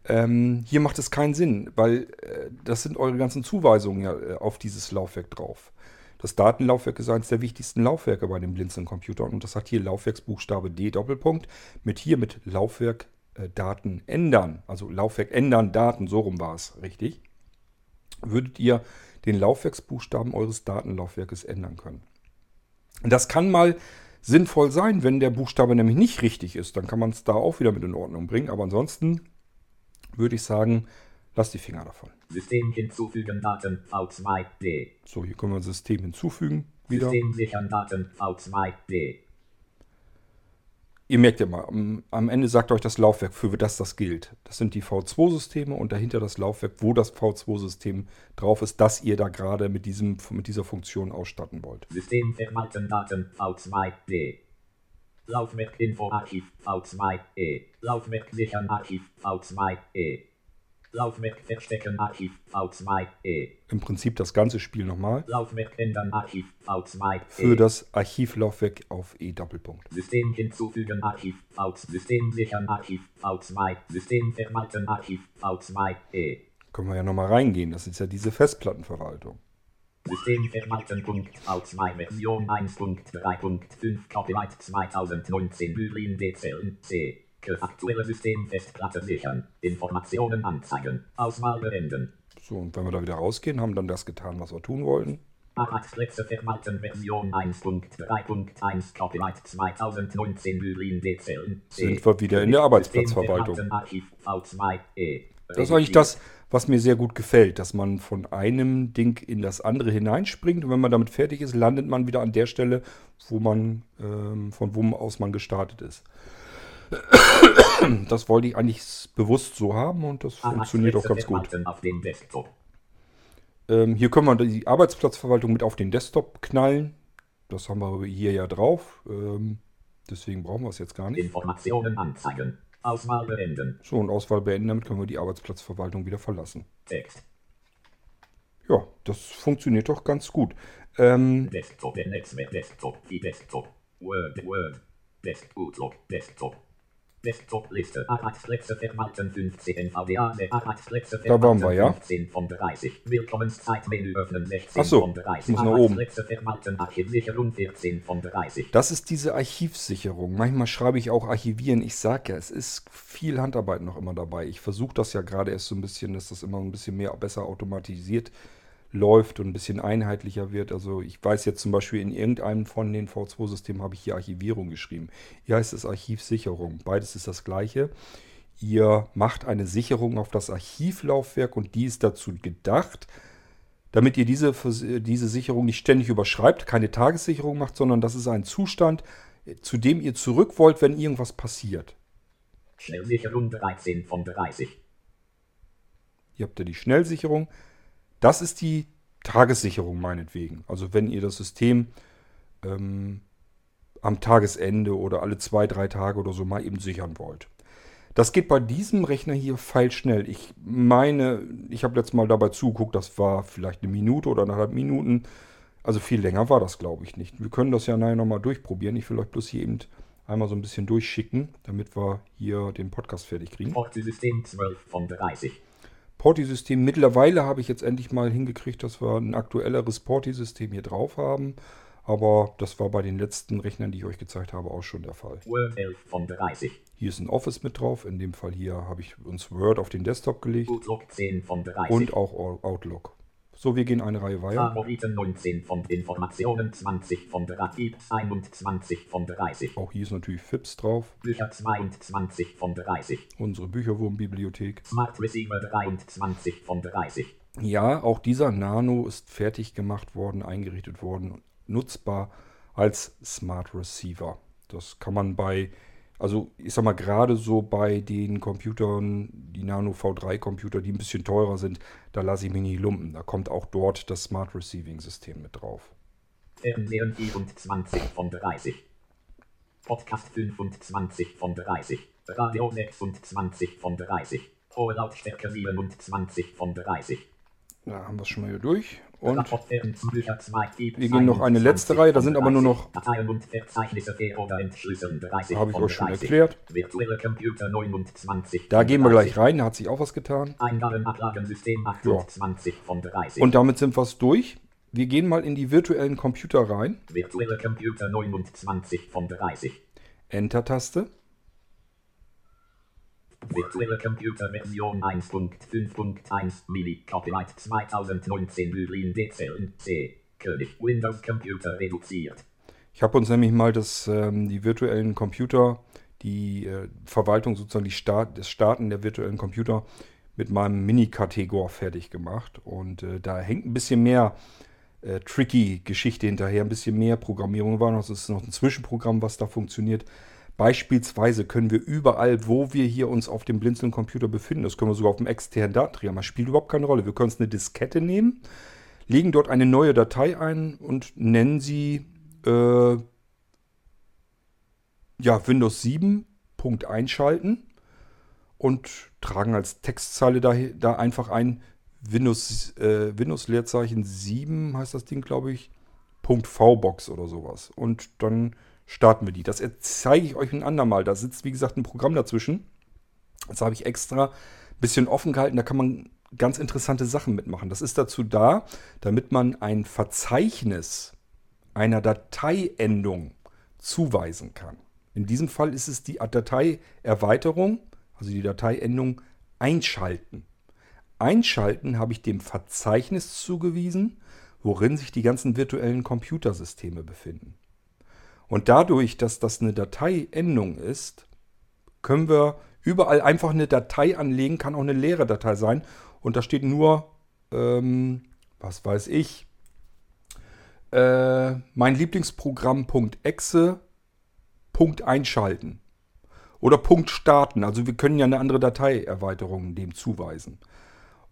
Speaker 1: Ähm, hier macht es keinen Sinn, weil äh, das sind eure ganzen Zuweisungen ja äh, auf dieses Laufwerk drauf. Das Datenlaufwerk ist eines der wichtigsten Laufwerke bei den Blinzeln-Computern und das hat hier Laufwerksbuchstabe D Doppelpunkt mit hier mit Laufwerk äh, Daten ändern, also Laufwerk ändern Daten, so rum war es, richtig, würdet ihr den Laufwerksbuchstaben eures Datenlaufwerkes ändern können. Das kann mal sinnvoll sein, wenn der Buchstabe nämlich nicht richtig ist, dann kann man es da auch wieder mit in Ordnung bringen, aber ansonsten würde ich sagen, Lass die Finger davon.
Speaker 2: System hinzufügen Daten V2D.
Speaker 1: So, hier können wir System hinzufügen. Wieder.
Speaker 2: System sichern Daten V2D.
Speaker 1: Ihr merkt ja mal, am Ende sagt euch das Laufwerk, für das das gilt. Das sind die V2-Systeme und dahinter das Laufwerk, wo das V2-System drauf ist, das ihr da gerade mit, diesem, mit dieser Funktion ausstatten wollt.
Speaker 2: System verwalten Daten V2D. Laufwerk Info Archiv V2E. Laufwerk sichern Archiv V2E. Laufwerk verstecken Archiv V2E.
Speaker 1: Im Prinzip das ganze Spiel nochmal.
Speaker 2: Laufwerk ändern Archiv V2E.
Speaker 1: Für das Archivlaufwerk auf E Doppelpunkt.
Speaker 2: System hinzufügen Archiv V System sichern Archiv V2. System verwalten Archiv V2E.
Speaker 1: Können wir ja nochmal reingehen. Das ist ja diese Festplattenverwaltung.
Speaker 2: System verwalten Punkt V2 Version 1.3.5 Copyright 2019 Berlin DCL C. Aktuelle Systemfestplatte sichern. Informationen anzeigen. Auswahl beenden.
Speaker 1: So, und wenn wir da wieder rausgehen, haben dann das getan, was wir tun wollten.
Speaker 2: Arbeitsplätze verwalten Version 1.3.1 Copyright 2019 Berlin DCL.
Speaker 1: Sind wir wieder in der Arbeitsplatzverwaltung.
Speaker 2: E.
Speaker 1: Das ist eigentlich das, was mir sehr gut gefällt, dass man von einem Ding in das andere hineinspringt und wenn man damit fertig ist, landet man wieder an der Stelle, wo man, ähm, von wo aus man gestartet ist. Das wollte ich eigentlich bewusst so haben und das ah, funktioniert auch ganz gut. Ähm, hier können wir die Arbeitsplatzverwaltung mit auf den Desktop knallen. Das haben wir hier ja drauf. Ähm, deswegen brauchen wir es jetzt gar nicht.
Speaker 2: Informationen anzeigen. Auswahl beenden.
Speaker 1: So, und Auswahl beenden, damit können wir die Arbeitsplatzverwaltung wieder verlassen.
Speaker 2: Text.
Speaker 1: Ja, das funktioniert doch ganz gut. Ähm,
Speaker 2: Desktop, Netzwerk, Desktop, Desktop, Word, Word, Desktop, Desktop. Desktop-Liste. Arbeitsplätze verwalten 15 VDA. Arbeitsplätze
Speaker 1: da waren wir, ja?
Speaker 2: 15 von 30. Willkommenszeitmenü öffnen 16
Speaker 1: Achso,
Speaker 2: von 30.
Speaker 1: muss nach oben.
Speaker 2: Verwalten Archivsicherung 14 von 30.
Speaker 1: Das ist diese Archivsicherung. Manchmal schreibe ich auch archivieren. Ich sage ja, es ist viel Handarbeit noch immer dabei. Ich versuche das ja gerade erst so ein bisschen, dass das immer ein bisschen mehr besser automatisiert läuft und ein bisschen einheitlicher wird. Also ich weiß jetzt zum Beispiel in irgendeinem von den V2-Systemen habe ich hier Archivierung geschrieben. Hier heißt es Archivsicherung. Beides ist das gleiche. Ihr macht eine Sicherung auf das Archivlaufwerk und die ist dazu gedacht, damit ihr diese, diese Sicherung nicht ständig überschreibt, keine Tagessicherung macht, sondern das ist ein Zustand, zu dem ihr zurück wollt, wenn irgendwas passiert.
Speaker 2: Schnellsicherung 13 von 30.
Speaker 1: Hier habt ihr die Schnellsicherung. Das ist die Tagessicherung meinetwegen. Also wenn ihr das System ähm, am Tagesende oder alle zwei, drei Tage oder so mal eben sichern wollt. Das geht bei diesem Rechner hier feilschnell. Ich meine, ich habe letztes Mal dabei zugeguckt, das war vielleicht eine Minute oder eineinhalb Minuten. Also viel länger war das, glaube ich, nicht. Wir können das ja nachher nochmal durchprobieren. Ich will euch bloß hier eben einmal so ein bisschen durchschicken, damit wir hier den Podcast fertig kriegen.
Speaker 2: System 12 von 30.
Speaker 1: Porti-System. Mittlerweile habe ich jetzt endlich mal hingekriegt, dass wir ein aktuelleres Porti-System hier drauf haben. Aber das war bei den letzten Rechnern, die ich euch gezeigt habe, auch schon der Fall.
Speaker 2: Word 11 von 30.
Speaker 1: Hier ist ein Office mit drauf. In dem Fall hier habe ich uns Word auf den Desktop gelegt.
Speaker 2: Outlook 10 von 30.
Speaker 1: Und auch Outlook. So, wir gehen eine Reihe weiter.
Speaker 2: Favoriten 19 von Informationen, 20 von Bereich, 21 von 30.
Speaker 1: Auch hier ist natürlich FIPS drauf.
Speaker 2: Bücher 22 von 30.
Speaker 1: Unsere Bücherwurmbibliothek.
Speaker 2: Smart Receiver 23 von 30.
Speaker 1: Ja, auch dieser Nano ist fertig gemacht worden, eingerichtet worden, nutzbar als Smart Receiver. Das kann man bei also ich sag mal, gerade so bei den Computern, die Nano V3 Computer, die ein bisschen teurer sind, da lasse ich mich nicht lumpen. Da kommt auch dort das Smart Receiving System mit drauf.
Speaker 2: Fernsehen 24 von 30. Podcast 25 von 30. Radio 26 von 30. Hohe Lautstärke 27 von 30.
Speaker 1: Da haben wir es schon mal hier durch. Und
Speaker 2: Rapportfern, Bücher 2, Typ
Speaker 1: wir gehen noch eine letzte Reihe, da sind aber nur noch,
Speaker 2: Dateien und Verzeichnisse für oder entschlüsseln 30
Speaker 1: habe ich euch schon
Speaker 2: 30.
Speaker 1: erklärt.
Speaker 2: Virtuelle Computer 29
Speaker 1: Da gehen wir
Speaker 2: 30.
Speaker 1: gleich rein, da hat sich auch was getan.
Speaker 2: Eingaben, Ablagensystem 28 von 30.
Speaker 1: Und damit sind wir es durch. Wir gehen mal in die virtuellen Computer rein.
Speaker 2: Virtuelle Computer 29 von 30.
Speaker 1: Enter-Taste.
Speaker 2: Virtuelle Computer Version 1.5.1 Milli Copyright 2019 Berlin Dezellen C. König Windows Computer reduziert.
Speaker 1: Ich habe uns nämlich mal das, ähm, die virtuellen Computer, die äh, Verwaltung sozusagen, die Start, das Starten der virtuellen Computer mit meinem Mini-Kategor fertig gemacht. Und äh, da hängt ein bisschen mehr äh, tricky Geschichte hinterher, ein bisschen mehr Programmierung war noch. Es ist noch ein Zwischenprogramm, was da funktioniert. Beispielsweise können wir überall, wo wir hier uns auf dem Blinzeln-Computer befinden, das können wir sogar auf dem externen Datenträger, das spielt überhaupt keine Rolle. Wir können uns eine Diskette nehmen, legen dort eine neue Datei ein und nennen sie äh, ja, Windows 7 Punkt einschalten und tragen als Textzeile da, da einfach ein Windows, äh, Windows Leerzeichen 7 heißt das Ding, glaube ich, Punkt VBox oder sowas. Und dann starten wir die. Das zeige ich euch ein andermal. Da sitzt, wie gesagt, ein Programm dazwischen. Das habe ich extra ein bisschen offen gehalten. Da kann man ganz interessante Sachen mitmachen. Das ist dazu da, damit man ein Verzeichnis einer Dateiendung zuweisen kann. In diesem Fall ist es die Dateierweiterung, also die Dateiendung einschalten. Einschalten habe ich dem Verzeichnis zugewiesen, worin sich die ganzen virtuellen Computersysteme befinden. Und dadurch, dass das eine Dateiendung ist, können wir überall einfach eine Datei anlegen, kann auch eine leere Datei sein. Und da steht nur, ähm, was weiß ich, äh, mein Lieblingsprogramm.exe, Punkt einschalten. Oder Punkt starten. Also wir können ja eine andere Dateierweiterung dem zuweisen.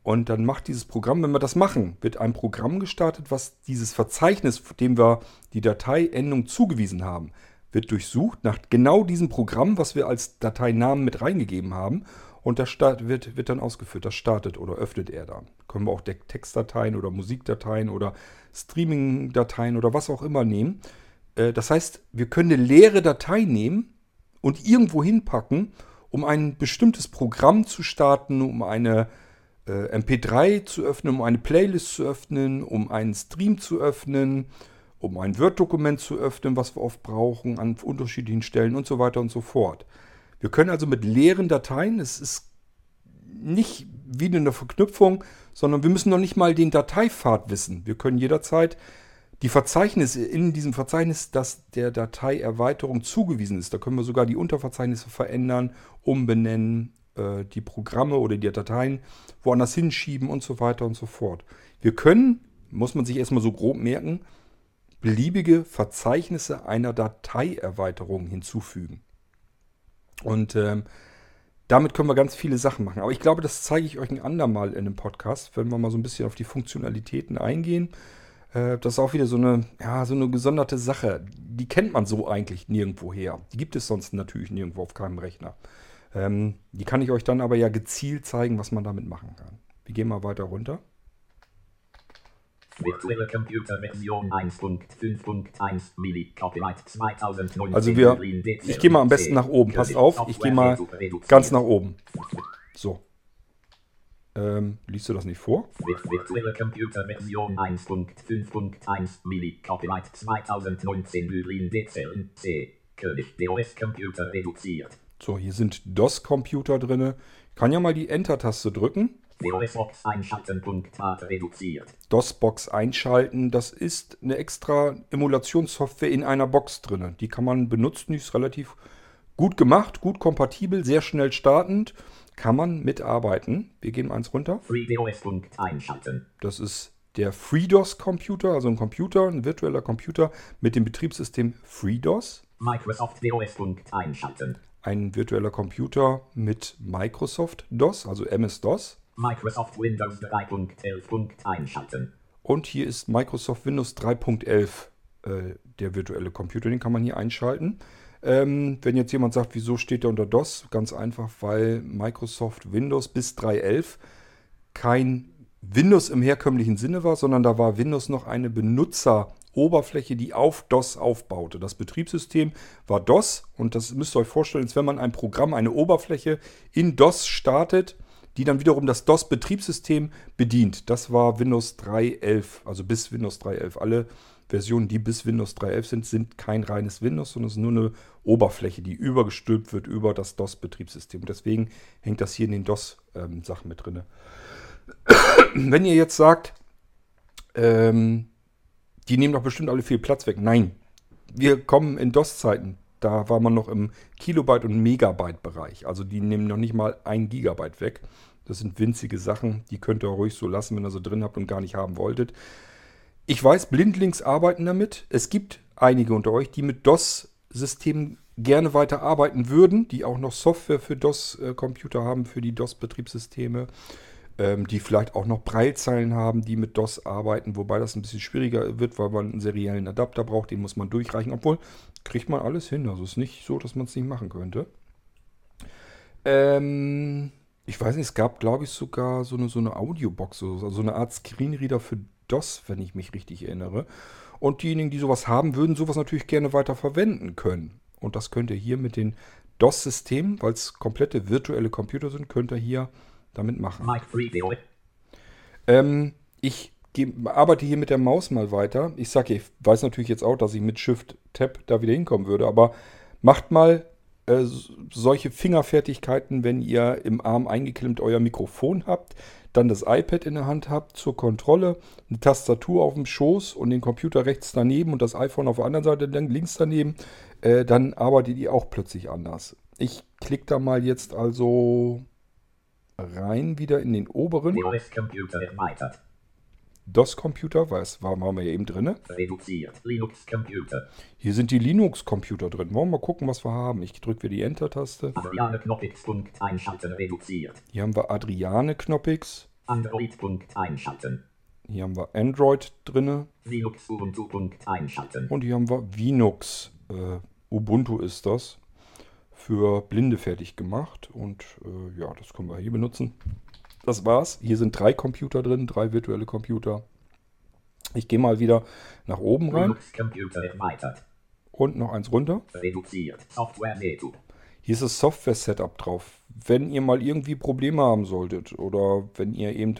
Speaker 1: Und dann macht dieses Programm, wenn wir das machen, wird ein Programm gestartet, was dieses Verzeichnis, dem wir die Dateiendung zugewiesen haben, wird durchsucht nach genau diesem Programm, was wir als Dateinamen mit reingegeben haben. Und das start, wird, wird dann ausgeführt. Das startet oder öffnet er dann. Können wir auch Textdateien oder Musikdateien oder Streaming-Dateien oder was auch immer nehmen. Äh, Das heißt, wir können eine leere Datei nehmen und irgendwo hinpacken, um ein bestimmtes Programm zu starten, um eine äh, MP3 zu öffnen, um eine Playlist zu öffnen, um einen Stream zu öffnen, um ein Word-Dokument zu öffnen, was wir oft brauchen, an unterschiedlichen Stellen und so weiter und so fort. Wir können also mit leeren Dateien, es ist nicht wie eine Verknüpfung, sondern wir müssen noch nicht mal den Dateipfad wissen. Wir können jederzeit die Verzeichnisse in diesem Verzeichnis, das der Dateierweiterung zugewiesen ist, da können wir sogar die Unterverzeichnisse verändern, umbenennen, äh, die Programme oder die Dateien woanders hinschieben und so weiter und so fort. Wir können, muss man sich erstmal so grob merken, beliebige Verzeichnisse einer Dateierweiterung hinzufügen. Und ähm, damit können wir ganz viele Sachen machen. Aber ich glaube, das zeige ich euch ein andermal in einem Podcast, wenn wir mal so ein bisschen auf die Funktionalitäten eingehen. Äh, das ist auch wieder so eine, ja, so eine gesonderte Sache. Die kennt man so eigentlich nirgendwo her. Die gibt es sonst natürlich nirgendwo auf keinem Rechner. Ähm, die kann ich euch dann aber ja gezielt zeigen, was man damit machen kann. Wir gehen mal weiter runter.
Speaker 2: Virtuelle Computer Version 1.5.1 Milli Copyright 2019
Speaker 1: Also wir, ich gehe mal am besten nach oben. Passt auf, ich gehe mal ganz nach oben. So. Ähm, liest du das nicht vor?
Speaker 2: Vir- Virtuelle Computer Version 1.5.1 Milli Copyright 2019 Berlin Dezellen C. König DOS Computer reduziert.
Speaker 1: So, hier sind DOS-Computer drin. Ich kann ja mal die Enter-Taste drücken.
Speaker 2: Einschalten. Reduziert.
Speaker 1: DOS-Box einschalten. Das ist eine extra Emulationssoftware in einer Box drin. Die kann man benutzen. Die ist relativ gut gemacht, gut kompatibel, sehr schnell startend. Kann man mitarbeiten. Wir gehen eins runter.
Speaker 2: FreeDOS Punkt einschalten.
Speaker 1: Das ist der FreeDOS-Computer, also ein Computer, ein virtueller Computer mit dem Betriebssystem FreeDOS.
Speaker 2: Microsoft DOS einschalten.
Speaker 1: Ein virtueller Computer mit Microsoft DOS, also MS-DOS.
Speaker 2: Microsoft Windows 3.11 Punkt einschalten.
Speaker 1: Und hier ist Microsoft Windows 3.11 äh, der virtuelle Computer. Den kann man hier einschalten. Ähm, wenn jetzt jemand sagt, wieso steht der unter DOS? Ganz einfach, weil Microsoft Windows bis 3.11 kein Windows im herkömmlichen Sinne war, sondern da war Windows noch eine Benutzeroberfläche, die auf DOS aufbaute. Das Betriebssystem war DOS und das müsst ihr euch vorstellen, als wenn man ein Programm, eine Oberfläche in DOS startet, die dann wiederum das DOS-Betriebssystem bedient. Das war Windows 3.11, also bis Windows 3.11. Alle Versionen, die bis Windows 3.11 sind, sind kein reines Windows, sondern es ist nur eine Oberfläche, die übergestülpt wird über das DOS-Betriebssystem. Deswegen hängt das hier in den DOS-Sachen mit drin. Wenn ihr jetzt sagt, ähm, die nehmen doch bestimmt alle viel Platz weg. Nein, wir kommen in DOS-Zeiten. Da war man noch im Kilobyte- und Megabyte-Bereich. Also die nehmen noch nicht mal ein Gigabyte weg. Das sind winzige Sachen, die könnt ihr ruhig so lassen, wenn ihr sie drin habt und gar nicht haben wolltet. Ich weiß, Blindlings arbeiten damit. Es gibt einige unter euch, die mit DOS-Systemen gerne weiter arbeiten würden, die auch noch Software für DOS-Computer haben, für die DOS-Betriebssysteme, ähm, die vielleicht auch noch Breilzeilen haben, die mit DOS arbeiten, wobei das ein bisschen schwieriger wird, weil man einen seriellen Adapter braucht, den muss man durchreichen, obwohl kriegt man alles hin. Also es ist nicht so, dass man es nicht machen könnte. Ähm, ich weiß nicht, es gab, glaube ich, sogar so eine, so eine Audiobox, so, so eine Art Screenreader für DOS, wenn ich mich richtig erinnere. Und diejenigen, die sowas haben, würden sowas natürlich gerne weiter verwenden können. Und das könnt ihr hier mit den DOS-Systemen, weil es komplette virtuelle Computer sind, könnt ihr hier damit machen. Ähm, ich arbeite hier mit der Maus mal weiter. Ich sage, ich weiß natürlich jetzt auch, dass ich mit Shift-Tab da wieder hinkommen würde, aber macht mal äh, solche Fingerfertigkeiten, wenn ihr im Arm eingeklemmt euer Mikrofon habt dann das iPad in der Hand habt zur Kontrolle, eine Tastatur auf dem Schoß und den Computer rechts daneben und das iPhone auf der anderen Seite links daneben, äh, dann arbeitet ihr auch plötzlich anders. Ich klicke da mal jetzt also rein wieder in den oberen. DOS-Computer erweitert. DOS-Computer, was war, waren wir ja eben drin. Reduziert. Linux-Computer. Hier sind die Linux-Computer drin. Wollen wir mal gucken, was wir haben. Ich drücke wieder die Enter-Taste. Adriane Knoppix. Einschalten reduziert. Hier haben wir Adriane Knoppix. Android. Einschalten. Hier haben wir Android drin. Linux Ubuntu. Einschalten. Und hier haben wir Linux. Äh, Ubuntu ist das. Für Blinde fertig gemacht. Und äh, ja, das können wir hier benutzen. Das war's. Hier sind drei Computer drin, drei virtuelle Computer. Ich gehe mal wieder nach oben rein. Und noch eins runter. Reduziert. Software Hier ist das Software-Setup drauf. Wenn ihr mal irgendwie Probleme haben solltet oder wenn ihr eben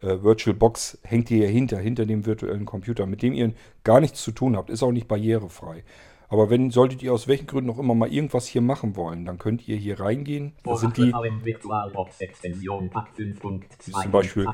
Speaker 1: äh, VirtualBox hängt ihr hinter, hinter dem virtuellen Computer, mit dem ihr gar nichts zu tun habt, ist auch nicht barrierefrei. Aber wenn solltet ihr aus welchen Gründen auch immer mal irgendwas hier machen wollen, dann könnt ihr hier reingehen. Da sind die. Hier zum Beispiel,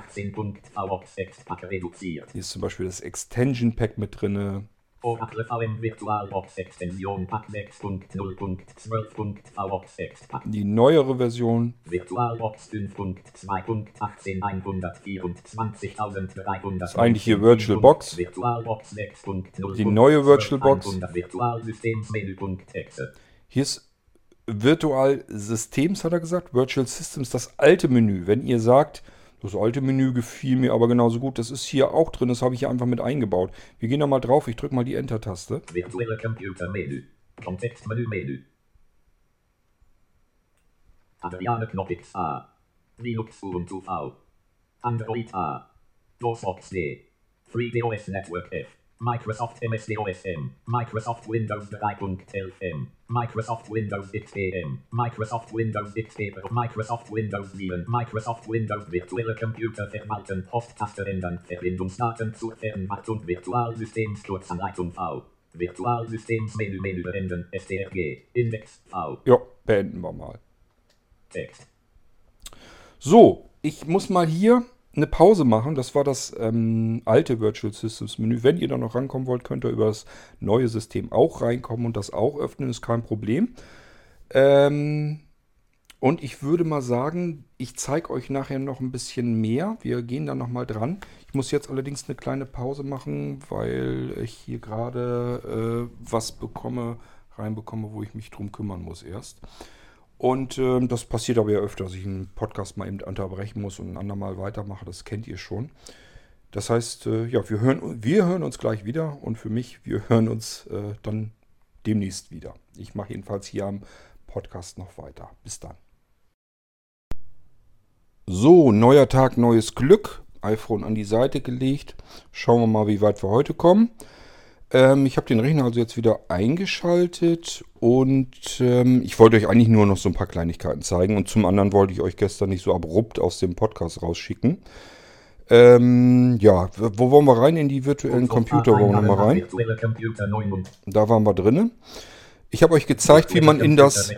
Speaker 1: hier ist zum Beispiel das Extension Pack mit drin. Oracle VM VirtualBox Extension Pack 6.0.12.VBox Pack. Die neuere Version. VirtualBox 5.2.18.124.300. Das ist eigentlich hier VirtualBox. VirtualBox 6.0. Die neue VirtualBox. Hier ist Virtual Systems, hat er gesagt. Virtual Systems, das alte Menü. Wenn ihr sagt, das alte Menü gefiel mir aber genauso gut. Das ist hier auch drin. Das habe ich hier einfach mit eingebaut. Wir gehen da mal drauf. Ich drücke mal die Enter-Taste. Virtuelle Computer-Menü. Kontextmenü Menü. Adriane Knoppix A. Linux Ubuntu V. Android A. DOSBox D. FreeDOS Network F. Microsoft MSDOSM, Microsoft Windows 3.11M, Microsoft Windows XPM, Microsoft Windows XP, Microsoft Windows 7, Microsoft Windows virtuelle Computer verwalten, Posttaste ändern, Verbindungsdaten zur Fernmacht und Virtualsystemskurzanleitung V. Virtualsystemsmenü Menü beenden, STRG, Index V. Ja, beenden wir mal. Text. So, ich muss mal hier eine Pause machen. Das war das ähm, alte Virtual Systems Menü. Wenn ihr da noch rankommen wollt, könnt ihr über das neue System auch reinkommen und das auch öffnen. Ist kein Problem. Ähm, und ich würde mal sagen, ich zeige euch nachher noch ein bisschen mehr. Wir gehen da nochmal dran. Ich muss jetzt allerdings eine kleine Pause machen, weil ich hier gerade äh, was bekomme, reinbekomme, wo ich mich drum kümmern muss erst. Und äh, das passiert aber ja öfter, dass ich einen Podcast mal eben unterbrechen muss und ein andermal weitermache. Das kennt ihr schon. Das heißt, äh, ja, wir hören, wir hören uns gleich wieder und für mich, wir hören uns äh, dann demnächst wieder. Ich mache jedenfalls hier am Podcast noch weiter. Bis dann. So, neuer Tag, neues Glück. iPhone an die Seite gelegt. Schauen wir mal, wie weit wir heute kommen. Ähm, ich habe den Rechner also jetzt wieder eingeschaltet und ähm, ich wollte euch eigentlich nur noch so ein paar Kleinigkeiten zeigen. Und zum anderen wollte ich euch gestern nicht so abrupt aus dem Podcast rausschicken. Ähm, ja, wo wollen wir rein? In die virtuellen Computer wollen wir nochmal rein. Da waren wir drinnen. Ich habe euch gezeigt, wie man in das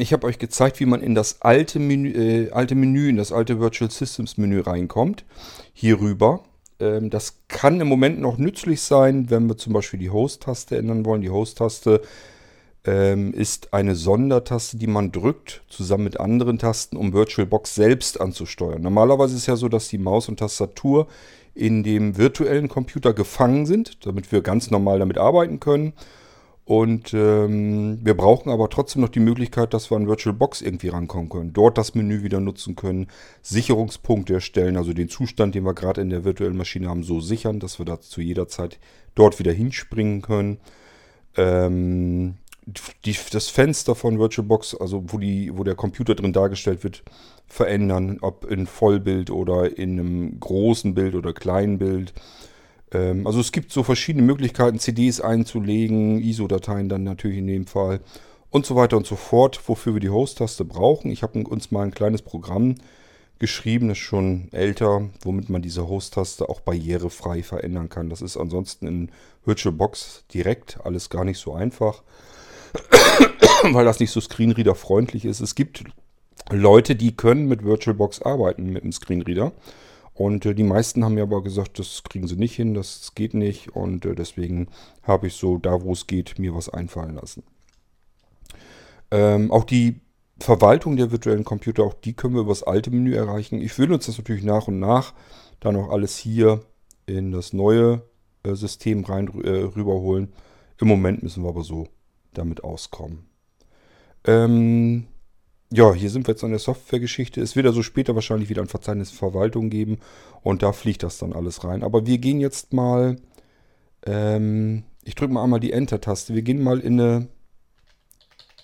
Speaker 1: ich habe euch gezeigt, wie man in das alte Menü, äh, alte Menü, in das alte Virtual Systems Menü reinkommt. Hierüber. Ähm, das kann im Moment noch nützlich sein, wenn wir zum Beispiel die Host-Taste ändern wollen. Die Host-Taste ähm, ist eine Sondertaste, die man drückt, zusammen mit anderen Tasten, um VirtualBox selbst anzusteuern. Normalerweise ist es ja so, dass die Maus und Tastatur in dem virtuellen Computer gefangen sind, damit wir ganz normal damit arbeiten können. Und ähm, wir brauchen aber trotzdem noch die Möglichkeit, dass wir an VirtualBox irgendwie rankommen können. Dort das Menü wieder nutzen können, Sicherungspunkte erstellen, also den Zustand, den wir gerade in der virtuellen Maschine haben, so sichern, dass wir da zu jeder Zeit dort wieder hinspringen können. Ähm, die, das Fenster von VirtualBox, also wo, die, wo der Computer drin dargestellt wird, verändern, ob in Vollbild oder in einem großen Bild oder kleinen Bild. Ähm, also es gibt so verschiedene Möglichkeiten, CDs einzulegen, ISO-Dateien dann natürlich in dem Fall und so weiter und so fort, wofür wir die Host-Taste brauchen. Ich habe uns mal ein kleines Programm geschrieben, das ist schon älter, womit man diese Host-Taste auch barrierefrei verändern kann. Das ist ansonsten in VirtualBox direkt alles gar nicht so einfach, weil das nicht so Screenreader-freundlich ist. Es gibt Leute, die können mit VirtualBox arbeiten mit dem Screenreader. Und äh, die meisten haben mir aber gesagt, das kriegen sie nicht hin, das geht nicht. Und äh, deswegen habe ich so, da wo es geht, mir was einfallen lassen. Ähm, auch die Verwaltung der virtuellen Computer, auch die können wir über das alte Menü erreichen. Ich will uns das natürlich nach und nach dann auch alles hier in das neue äh, System rein äh, rüberholen. Im Moment müssen wir aber so damit auskommen. Ähm, ja, hier sind wir jetzt an der Softwaregeschichte. Es wird also später wahrscheinlich wieder ein Verzeichnis Verwaltung geben und da fliegt das dann alles rein. Aber wir gehen jetzt mal, ähm, ich drücke mal einmal die Enter-Taste. Wir gehen mal in eine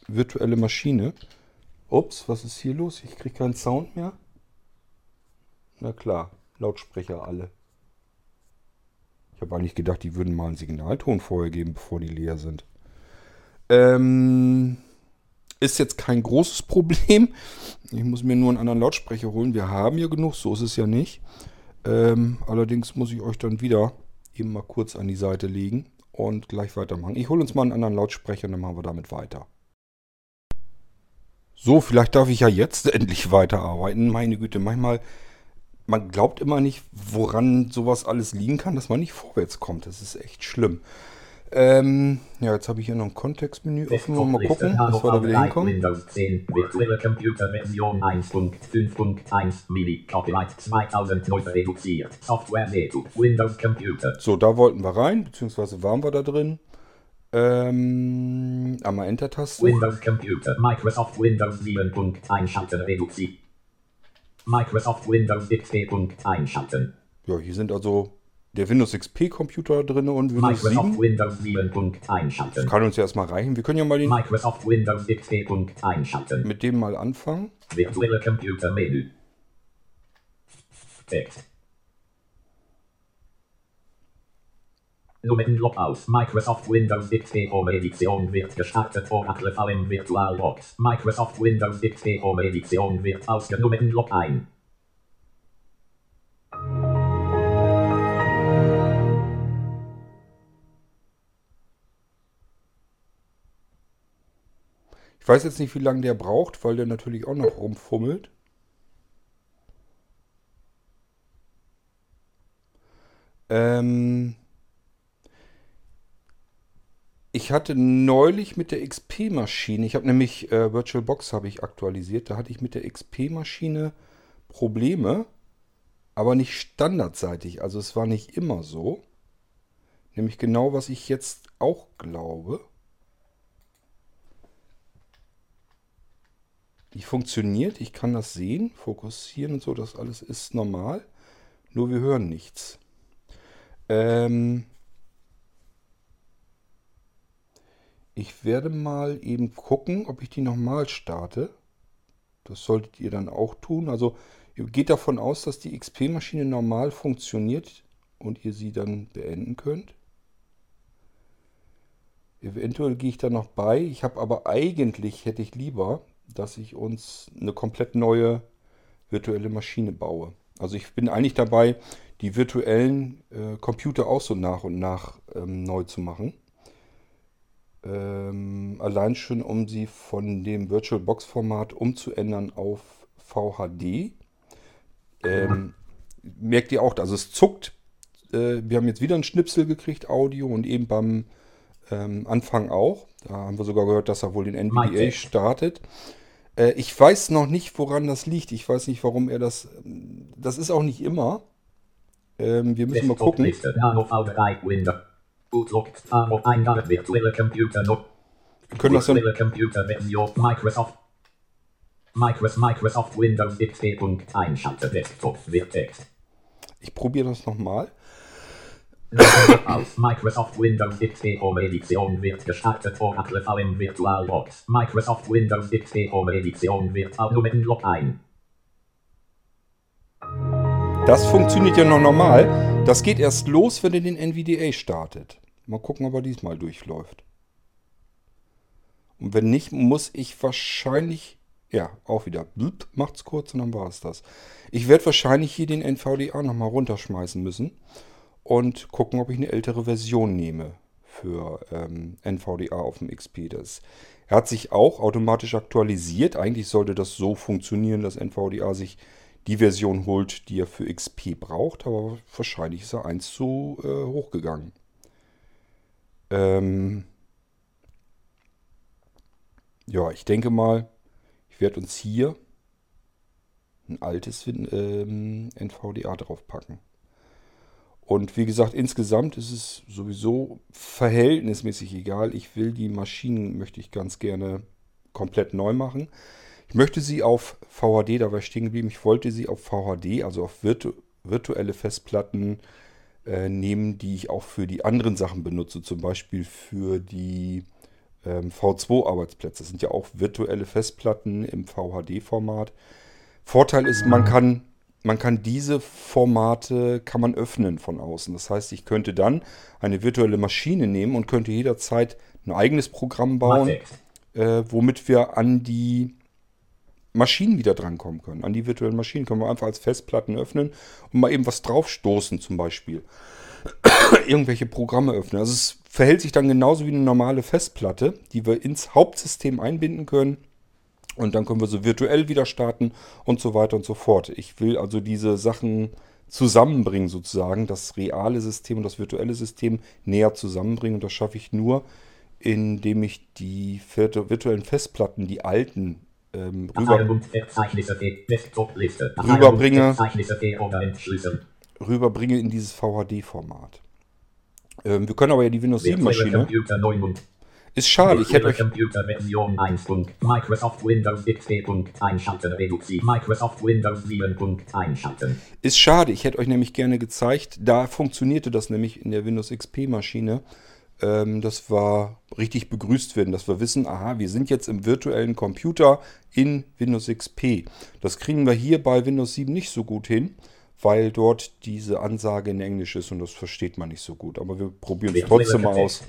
Speaker 1: virtuelle Maschine. Ups, was ist hier los? Ich kriege keinen Sound mehr. Na klar, Lautsprecher alle. Ich habe eigentlich gedacht, die würden mal einen Signalton vorher geben, bevor die leer sind. Ähm, ist jetzt kein großes Problem. Ich muss mir nur einen anderen Lautsprecher holen. Wir haben ja genug, so ist es ja nicht. Ähm, allerdings muss ich euch dann wieder eben mal kurz an die Seite legen und gleich weitermachen. Ich hole uns mal einen anderen Lautsprecher und dann machen wir damit weiter. So, vielleicht darf ich ja jetzt endlich weiterarbeiten. Meine Güte, manchmal, man glaubt immer nicht, woran sowas alles liegen kann, dass man nicht vorwärts kommt. Das ist echt schlimm. Ähm, ja, jetzt habe ich hier noch ein Kontextmenü offen. Mal gucken, was wir da wieder hinkommen. Windows 10, virtuelle Computer Version 1.5.1 Mini, Copyright 2000 neu reduziert. Software Netu, Windows Computer. So, da wollten wir rein, beziehungsweise waren wir da drin. Ähm, einmal Enter-Taste. Windows Computer, Microsoft Windows 7. Einschalten reduziert. Microsoft Windows XP. Einschalten. Ja, hier sind also der Windows XP Computer drin und Windows Microsoft 7. Windows 7. Einschalten. Das kann uns ja erstmal reichen. Wir können ja mal den Microsoft Windows XP. Einschalten. mit dem mal anfangen. Virtuelle Computer Menü. Text. Nummernlock aus. Microsoft Windows XP Home Edition wird gestartet. Oracle VM VirtualBox. Microsoft Windows XP Home Edition wird ausgenommen. Log ein. Ich weiß jetzt nicht, wie lange der braucht, weil der natürlich auch noch rumfummelt. Ähm ich hatte neulich mit der XP-Maschine, ich habe nämlich äh, VirtualBox habe ich aktualisiert, da hatte ich mit der XP-Maschine Probleme, aber nicht standardseitig. Also es war nicht immer so. Nämlich genau, was ich jetzt auch glaube. Die funktioniert, ich kann das sehen, fokussieren und so, das alles ist normal. Nur wir hören nichts. Ähm ich werde mal eben gucken, ob ich die nochmal starte. Das solltet ihr dann auch tun. Also ihr geht davon aus, dass die XP-Maschine normal funktioniert und ihr sie dann beenden könnt. Eventuell gehe ich da noch bei. Ich habe aber eigentlich, hätte ich lieber, dass ich uns eine komplett neue virtuelle Maschine baue. Also ich bin eigentlich dabei, die virtuellen äh, Computer auch so nach und nach ähm, neu zu machen. Ähm, allein schon, um sie von dem VirtualBox-Format umzuändern auf VHD. Ähm, merkt ihr auch, also es zuckt. Äh, wir haben jetzt wieder ein Schnipsel gekriegt, Audio, und eben beim ähm, Anfang auch. Da haben wir sogar gehört, dass er wohl den NVDA startet. Äh, ich weiß noch nicht, woran das liegt. Ich weiß nicht, warum er das. Das ist auch nicht immer. Ähm, wir müssen mal gucken. Wir können das dann. Microsoft Windows XP. Einschalten Desktop wird Text. Ich probiere das nochmal.
Speaker 2: Auf Microsoft Windows XP Home Edition wird gestartet Oracle VM VirtualBox. Microsoft Windows XP Home Edition wird Log ein.
Speaker 1: Das funktioniert ja noch normal. Das geht erst los, wenn ihr den NVDA startet. Mal gucken, ob er diesmal durchläuft. Und wenn nicht, muss ich wahrscheinlich... Ja, auch wieder. Blub, macht's kurz und dann war es das. Ich werde wahrscheinlich hier den NVDA nochmal runterschmeißen müssen und gucken, ob ich eine ältere Version nehme für ähm, NVDA auf dem XP. Das, er hat sich auch automatisch aktualisiert. Eigentlich sollte das so funktionieren, dass NVDA sich die Version holt, die er für XP braucht, aber wahrscheinlich ist er eins zu äh, hochgegangen. Ähm ja, ich denke mal, ich werde uns hier ein altes ähm, NVDA draufpacken. Und wie gesagt, insgesamt ist es sowieso verhältnismäßig egal. Ich will die Maschinen, möchte ich ganz gerne komplett neu machen. Ich möchte sie auf VHD, da war ich stehen geblieben, ich wollte sie auf VHD, also auf virtu virtuelle Festplatten äh, nehmen, die ich auch für die anderen Sachen benutze. Zum Beispiel für die ähm, V2-Arbeitsplätze. Das sind ja auch virtuelle Festplatten im VHD-Format. Vorteil ist, man kann man kann diese Formate kann man öffnen von außen. Das heißt, ich könnte dann eine virtuelle Maschine nehmen und könnte jederzeit ein eigenes Programm bauen, äh, womit wir an die Maschinen wieder drankommen können. An die virtuellen Maschinen können wir einfach als Festplatten öffnen und mal eben was draufstoßen zum Beispiel. Irgendwelche Programme öffnen. Also es verhält sich dann genauso wie eine normale Festplatte, die wir ins Hauptsystem einbinden können und dann können wir so virtuell wieder starten und so weiter und so fort. Ich will also diese Sachen zusammenbringen sozusagen, das reale System und das virtuelle System näher zusammenbringen. Und das schaffe ich nur, indem ich die virtuellen Festplatten, die alten, ähm, rüber, rüberbringe, rüberbringe in dieses VHD-Format. Ähm, wir können aber ja die Windows 7 Maschine. Ist schade, ich hätte euch... Computerversion 1. Microsoft Windows XP. Einschalten reduzieren. Microsoft Windows 7. Einschalten. Ist schade, ich hätte euch nämlich gerne gezeigt, da funktionierte das nämlich in der Windows XP Maschine, ähm, dass wir richtig begrüßt werden, dass wir wissen, aha, wir sind jetzt im virtuellen Computer in Windows XP. Das kriegen wir hier bei Windows 7 nicht so gut hin weil dort diese Ansage in Englisch ist und das versteht man nicht so gut. Aber wir probieren es trotzdem mal aus.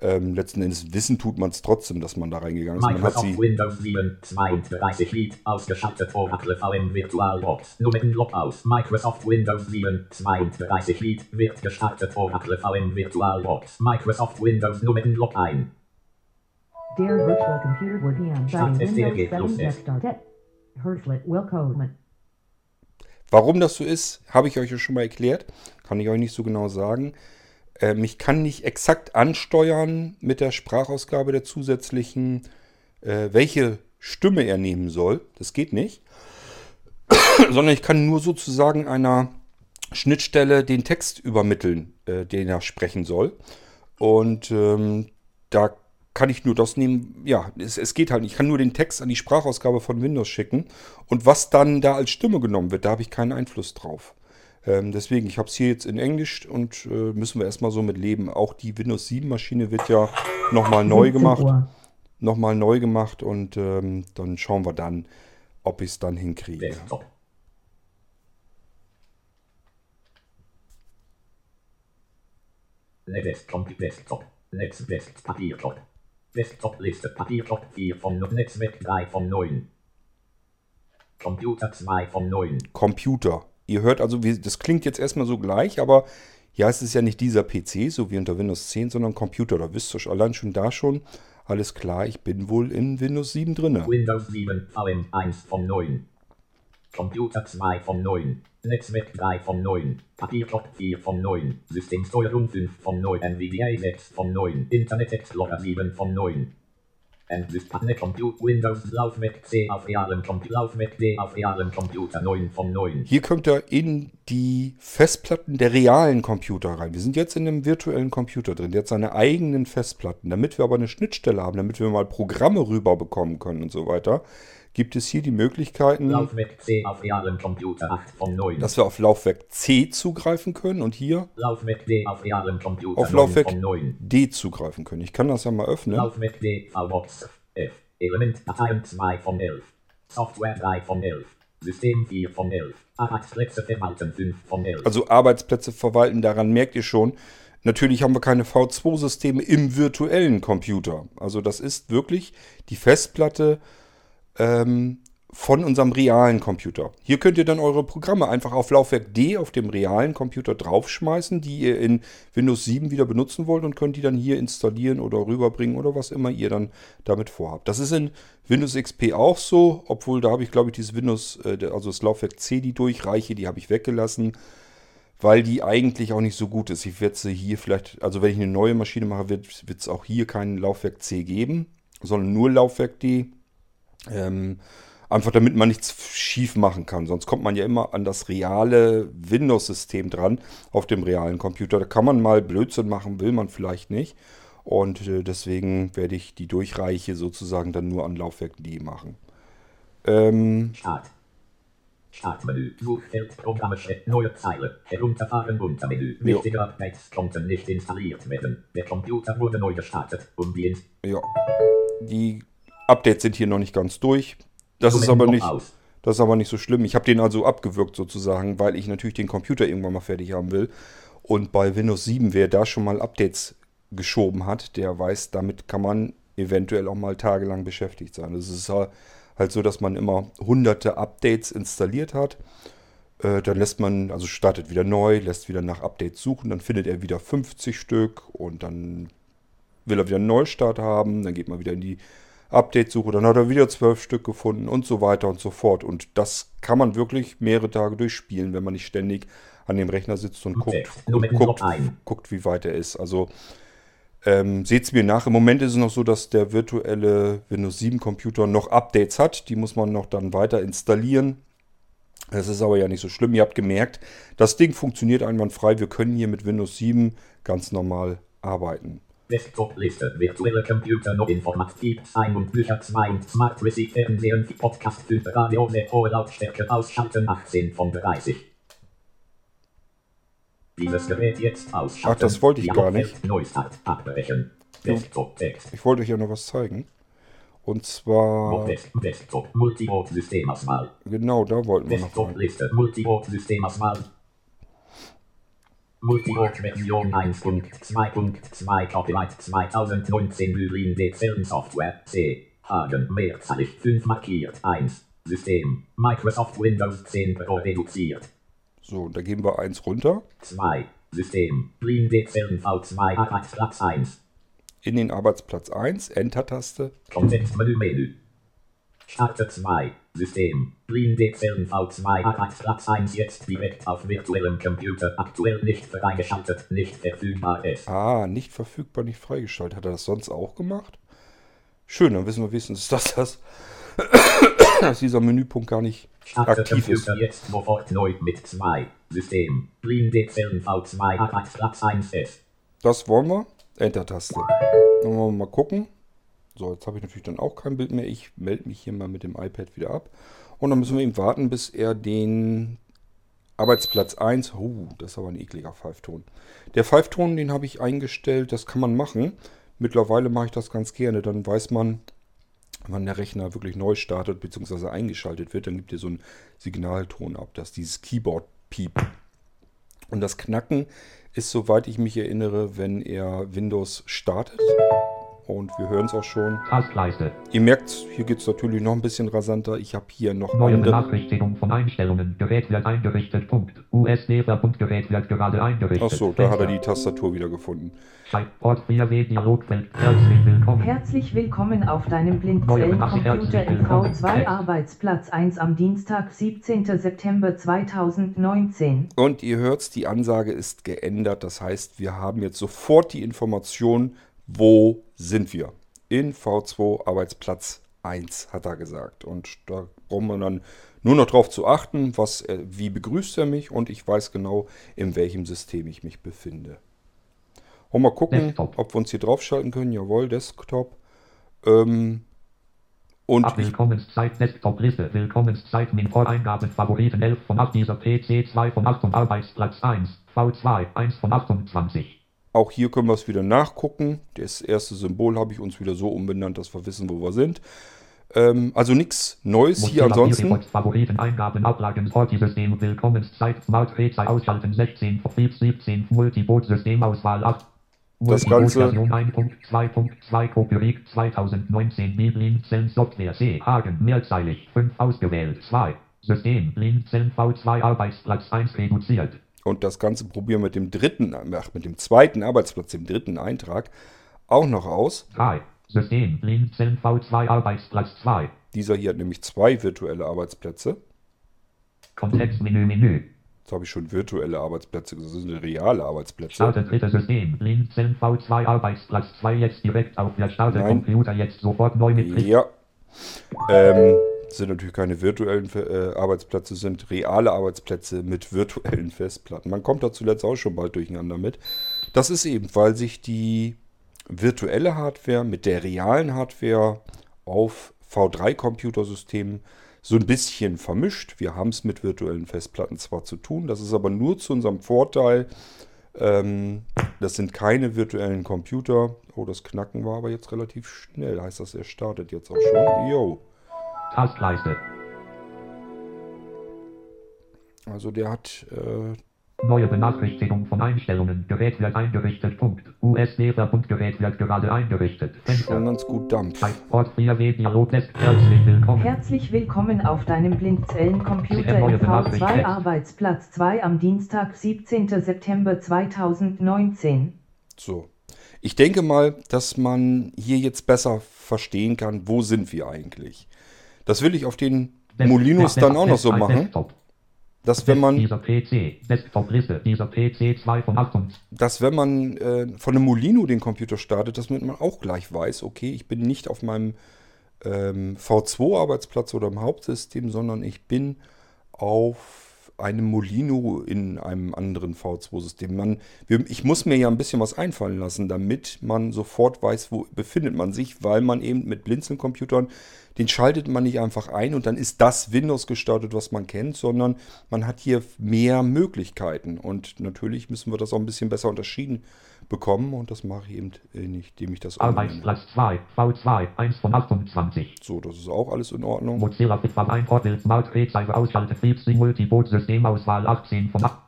Speaker 1: Ähm, letzten Endes wissen tut man es trotzdem, dass man da reingegangen ist. Man hat sie Windows 7 32 Lied ausgeschaltet Oracle VM VirtualBox. Nummernlog aus. Microsoft Windows 7 32 Lied wird gestartet Oracle VM VirtualBox. Microsoft Windows Nummernlog ein. Der virtual computer would be on Windows 7 desktop. Willkommen. Warum das so ist, habe ich euch ja schon mal erklärt. Kann ich euch nicht so genau sagen. Ähm, ich kann nicht exakt ansteuern mit der Sprachausgabe der zusätzlichen, äh, welche Stimme er nehmen soll. Das geht nicht. Sondern ich kann nur sozusagen einer Schnittstelle den Text übermitteln, äh, den er sprechen soll. Und ähm, da kann ich nur das nehmen, ja, es, es, geht halt nicht. Ich kann nur den Text an die Sprachausgabe von Windows schicken. Und was dann da als Stimme genommen wird, da habe ich keinen Einfluss drauf. Ähm, deswegen, ich habe es hier jetzt in Englisch und äh, müssen wir erstmal so mit leben. Auch die Windows 7 Maschine wird ja nochmal neu gemacht. Nochmal neu gemacht und ähm, dann schauen wir dann, ob ich es dann hinkriege.
Speaker 2: Desktop. Desktop, Netz, Desk, Papierkorb. Desktop-Liste, Papierkorb 4 von 9, Netzwerk 3 von 9. Computer 2 von 9.
Speaker 1: Computer. Ihr hört also, wie, das klingt jetzt erstmal so gleich, aber ja, es ist ja nicht dieser PC, so wie unter Windows 10, sondern Computer. Da wisst ihr allein schon da schon, alles klar, ich bin wohl in Windows 7 drinne.
Speaker 2: Windows 7 VM 1 von 9. Computer 2 von 9. Netzwerk 3 von 9. Papierkorb 4 von 9. Systemsteuerung 5 von 9. NVDA 6 von 9. Internet Explorer 7 von 9. Endlistpartner Computer Windows Laufwerk C auf realem Computer Laufwerk D auf realem Computer 9 von 9.
Speaker 1: Hier kommt er in die Festplatten der realen Computer rein. Wir sind jetzt in einem virtuellen Computer drin. Der hat seine eigenen Festplatten. Damit wir aber eine Schnittstelle haben, damit wir mal Programme rüberbekommen können und so weiter, gibt es hier die Möglichkeiten,
Speaker 2: Laufwerk C auf realem Computer 8 von 9.
Speaker 1: dass wir auf Laufwerk C zugreifen können und hier
Speaker 2: Laufwerk D auf realem Computer
Speaker 1: auf
Speaker 2: 9
Speaker 1: Laufwerk
Speaker 2: von 9.
Speaker 1: D zugreifen können. Ich kann das ja mal öffnen.
Speaker 2: Laufwerk D VBox F. Element Dateien 2 von 11. Software 3 von 11. System 4 von 11. Arbeitsplätze verwalten 5 von 11.
Speaker 1: Also Arbeitsplätze verwalten, daran merkt ihr schon. Natürlich haben wir keine V2-Systeme im virtuellen Computer. Also das ist wirklich die Festplatte ähm, von unserem realen Computer. Hier könnt ihr dann eure Programme einfach auf Laufwerk D auf dem realen Computer draufschmeißen, die ihr in Windows 7 wieder benutzen wollt und könnt die dann hier installieren oder rüberbringen oder was immer ihr dann damit vorhabt. Das ist in Windows XP auch so, obwohl da habe ich glaube ich dieses Windows, äh, also das Laufwerk C, die durchreiche, die habe ich weggelassen weil die eigentlich auch nicht so gut ist. Ich werde sie hier vielleicht, also wenn ich eine neue Maschine mache, wird es auch hier kein Laufwerk C geben, sondern nur Laufwerk D. Ähm, einfach damit man nichts schief machen kann. Sonst kommt man ja immer an das reale Windows-System dran auf dem realen Computer. Da kann man mal Blödsinn machen, will man vielleicht nicht. Und äh, deswegen werde ich die Durchreiche sozusagen dann nur an Laufwerk D machen. Ähm,
Speaker 2: Start. Startmenü. Suchfeld Programme Schritt. Neue Zeile. Herunterfahren Untermenü. Wichtige Updates konnten nicht installiert werden. Der Computer wurde neu gestartet. Um die Ins
Speaker 1: ja, die Updates sind hier noch nicht ganz durch. Das ist aber nicht,
Speaker 2: aus.
Speaker 1: das ist aber nicht so schlimm. Ich habe den also abgewürgt sozusagen, weil ich natürlich den Computer irgendwann mal fertig haben will. Und bei Windows 7, wer da schon mal Updates geschoben hat, der weiß, damit kann man eventuell auch mal tagelang beschäftigt sein. Es ist halt halt so, dass man immer hunderte Updates installiert hat. Äh, dann lässt man, also startet wieder neu, lässt wieder nach Updates suchen, dann findet er wieder 50 Stück und dann will er wieder einen Neustart haben, dann geht man wieder in die Update-Suche, dann hat er wieder zwölf Stück gefunden und so weiter und so fort. Und das kann man wirklich mehrere Tage durchspielen, wenn man nicht ständig an dem Rechner sitzt und
Speaker 2: mit
Speaker 1: guckt,
Speaker 2: dem
Speaker 1: guckt, guckt, wie weit er ist. Also ähm, seht es mir nach. Im Moment ist es noch so, dass der virtuelle Windows 7 Computer noch Updates hat. Die muss man noch dann weiter installieren. Das ist aber ja nicht so schlimm. Ihr habt gemerkt, das Ding funktioniert einwandfrei. Wir können hier mit Windows 7 ganz normal arbeiten.
Speaker 2: Desktop-Liste. Virtuelle Computer noch in Format Typ ein und Bücher 2 und Smart Receive Fernsehen Podcast 5 Radio hohe Lautstärke ausschalten 18 von 30. Dieses Gerät jetzt ausschalten.
Speaker 1: Ach, das wollte ich gar nicht.
Speaker 2: Neustart abbrechen. Desktop-Text.
Speaker 1: Ich wollte euch ja noch was zeigen. Und zwar,
Speaker 2: Desk- Desktop. Multibot-Systemauswahl.
Speaker 1: genau da wollten wir noch.
Speaker 2: Desktop-Liste. Multibot-Systemauswahl. Multibot-Version 1.2.2 Copyright 2019 Berlin Dezellen Software C. Hagen mehrzeilig 5 markiert 1. System. Microsoft Windows 10 Pro reduziert.
Speaker 1: So, und da geben wir eins runter
Speaker 2: 2. System. Blin Dezellen V2 Arbeitsplatz 1.
Speaker 1: in den Arbeitsplatz 1, Enter-Taste.
Speaker 2: Kontextmenü Menü. Starte 2. System. Blin Dezellen V2 Arbeitsplatz 1 jetzt direkt auf virtuellem Computer. Aktuell nicht freigeschaltet. Nicht verfügbar ist.
Speaker 1: Ah, nicht verfügbar, nicht freigeschaltet. Hat er das sonst auch gemacht? Schön, dann wissen wir wenigstens, dass das dass dieser Menüpunkt gar nicht
Speaker 2: Starte
Speaker 1: aktiv ist.
Speaker 2: Computer jetzt sofort neu mit 2. System. Blin Dezellen V2 Arbeitsplatz 1 ist.
Speaker 1: Das wollen wir. Enter-Taste. Dann wollen wir mal gucken. So, jetzt habe ich natürlich dann auch kein Bild mehr. Ich melde mich hier mal mit dem iPad wieder ab. Und dann müssen wir eben warten, bis er den Arbeitsplatz 1. Oh, das ist aber ein ekliger Pfeifton. Der Pfeifton, den habe ich eingestellt. Das kann man machen. Mittlerweile mache ich das ganz gerne. Dann weiß man, Wenn der Rechner wirklich neu startet bzw. eingeschaltet wird, dann gibt ihr so einen Signalton ab, dass dieses Keyboard piept. Und das Knacken ist, soweit ich mich erinnere, wenn er Windows startet. Und wir hören es auch schon.
Speaker 3: Taskleiste.
Speaker 1: Ihr merkt, hier geht es natürlich noch ein bisschen rasanter. Ich habe hier noch
Speaker 3: Neue
Speaker 1: andere.
Speaker 3: Benachrichtigung von Einstellungen. Gerät wird eingerichtet. Punkt. USB-Verbundgerät wird gerade eingerichtet.
Speaker 1: Achso, da hat er die Tastatur wieder gefunden.
Speaker 3: Port 4W Dialogfeld. Herzlich willkommen.
Speaker 4: Herzlich willkommen auf deinem Blindzellen-Computer im V2
Speaker 3: Text.
Speaker 4: Arbeitsplatz 1 am Dienstag, 17. September 2019.
Speaker 1: Und ihr hört, die Ansage ist geändert. Das heißt, wir haben jetzt sofort die Information, wo sind wir. In V2 Arbeitsplatz 1, hat er gesagt. Und da brauchen wir dann nur noch darauf zu achten, was, er- wie begrüßt er mich und ich weiß genau, in welchem System ich mich befinde. Und mal gucken,
Speaker 3: Desktop.
Speaker 1: ob wir uns hier draufschalten können. Jawohl, Desktop. Ähm, und
Speaker 3: Ab Willkommenszeit Desktop-Liste. Willkommenszeit mit Voreingaben Favoriten 11 von 8 dieser PC 2 von 8 und Arbeitsplatz 1. V2 1 von 28.
Speaker 1: Auch hier können wir es wieder nachgucken. Das erste Symbol habe ich uns wieder so umbenannt, dass wir wissen, wo wir sind. Ähm, also nichts Neues hier
Speaker 3: Mozilla
Speaker 1: ansonsten.
Speaker 3: Firefox Favoriten Eingaben Ablagen Sortisystem Willkommenszeit Smart Drehzahl ausschalten 16 Vertrieb 17 Multiboot Systemauswahl 8
Speaker 1: Das Ganze-
Speaker 3: Version 1.2.2 Copyright 2019 Biblin Software C Hagen mehrzeilig 5 ausgewählt 2 System Blindzellen V2 Arbeitsplatz 1 reduziert
Speaker 1: Und das Ganze probieren wir mit dem dritten, ach, mit dem zweiten Arbeitsplatz, dem dritten Eintrag, auch noch aus.
Speaker 3: 3 System Blindzellen V2 Arbeitsplatz 2
Speaker 1: Dieser hier hat nämlich zwei virtuelle Arbeitsplätze.
Speaker 3: Kontextmenü Menü
Speaker 1: Jetzt habe ich schon virtuelle Arbeitsplätze, das sind reale Arbeitsplätze.
Speaker 3: Starte drittes System Blindzellen V2 Arbeitsplatz 2 jetzt direkt auf der Starte
Speaker 1: Nein.
Speaker 3: Computer jetzt sofort neu mit.
Speaker 1: Ja. Ähm, sind natürlich keine virtuellen äh, Arbeitsplätze, sind reale Arbeitsplätze mit virtuellen Festplatten. Man kommt da zuletzt auch schon bald durcheinander mit. Das ist eben, weil sich die virtuelle Hardware mit der realen Hardware auf V3-Computersystemen so ein bisschen vermischt. Wir haben es mit virtuellen Festplatten zwar zu tun, das ist aber nur zu unserem Vorteil. Ähm, das sind keine virtuellen Computer. Oh, das Knacken war aber jetzt relativ schnell. Heißt das, er startet jetzt auch schon? Jo.
Speaker 3: Taskleiste.
Speaker 1: Also der hat äh,
Speaker 3: Neue Benachrichtigung von Einstellungen. Gerät wird eingerichtet. Punkt. USB-Verbundgerät wird gerade eingerichtet.
Speaker 1: schon
Speaker 3: Fenster.
Speaker 1: ganz gut Dampf.
Speaker 3: Port 4W Dialog Desk. Herzlich willkommen.
Speaker 4: Herzlich willkommen auf deinem Blindzellen-Computer im
Speaker 3: Benachrichtigung.
Speaker 4: V2 Arbeitsplatz 2 am Dienstag, 17. September 2019.
Speaker 1: So. Ich denke mal, dass man hier jetzt besser verstehen kann, wo sind wir eigentlich. Das will ich auf den Molinos dann auch noch so machen, dass wenn man
Speaker 3: Dieser PC. Desktop-Liste. Dieser PC 2 von 8 und
Speaker 1: dass wenn man äh, von einem Molino den Computer startet, dass man auch gleich weiß, okay, ich bin nicht auf meinem ähm, V2-Arbeitsplatz oder im Hauptsystem, sondern ich bin auf einem Molino in einem anderen V2-System. Man, ich muss mir ja ein bisschen was einfallen lassen, damit man sofort weiß, wo befindet man sich, weil man eben mit Blinzeln-Computern, den schaltet man nicht einfach ein und dann ist das Windows gestartet, was man kennt, sondern man hat hier mehr Möglichkeiten. Und natürlich müssen wir das auch ein bisschen besser unterschieden bekommen und das mache ich eben, äh, nicht, indem ich das.
Speaker 3: Arbeitsplatz 2. V2 1 von 28.
Speaker 1: So, das ist auch alles in Ordnung.
Speaker 3: Mozilla Bitfall 1 Vorbild Smart Ausschalten Betriebssystem Multiboot Systemauswahl 18 von 8.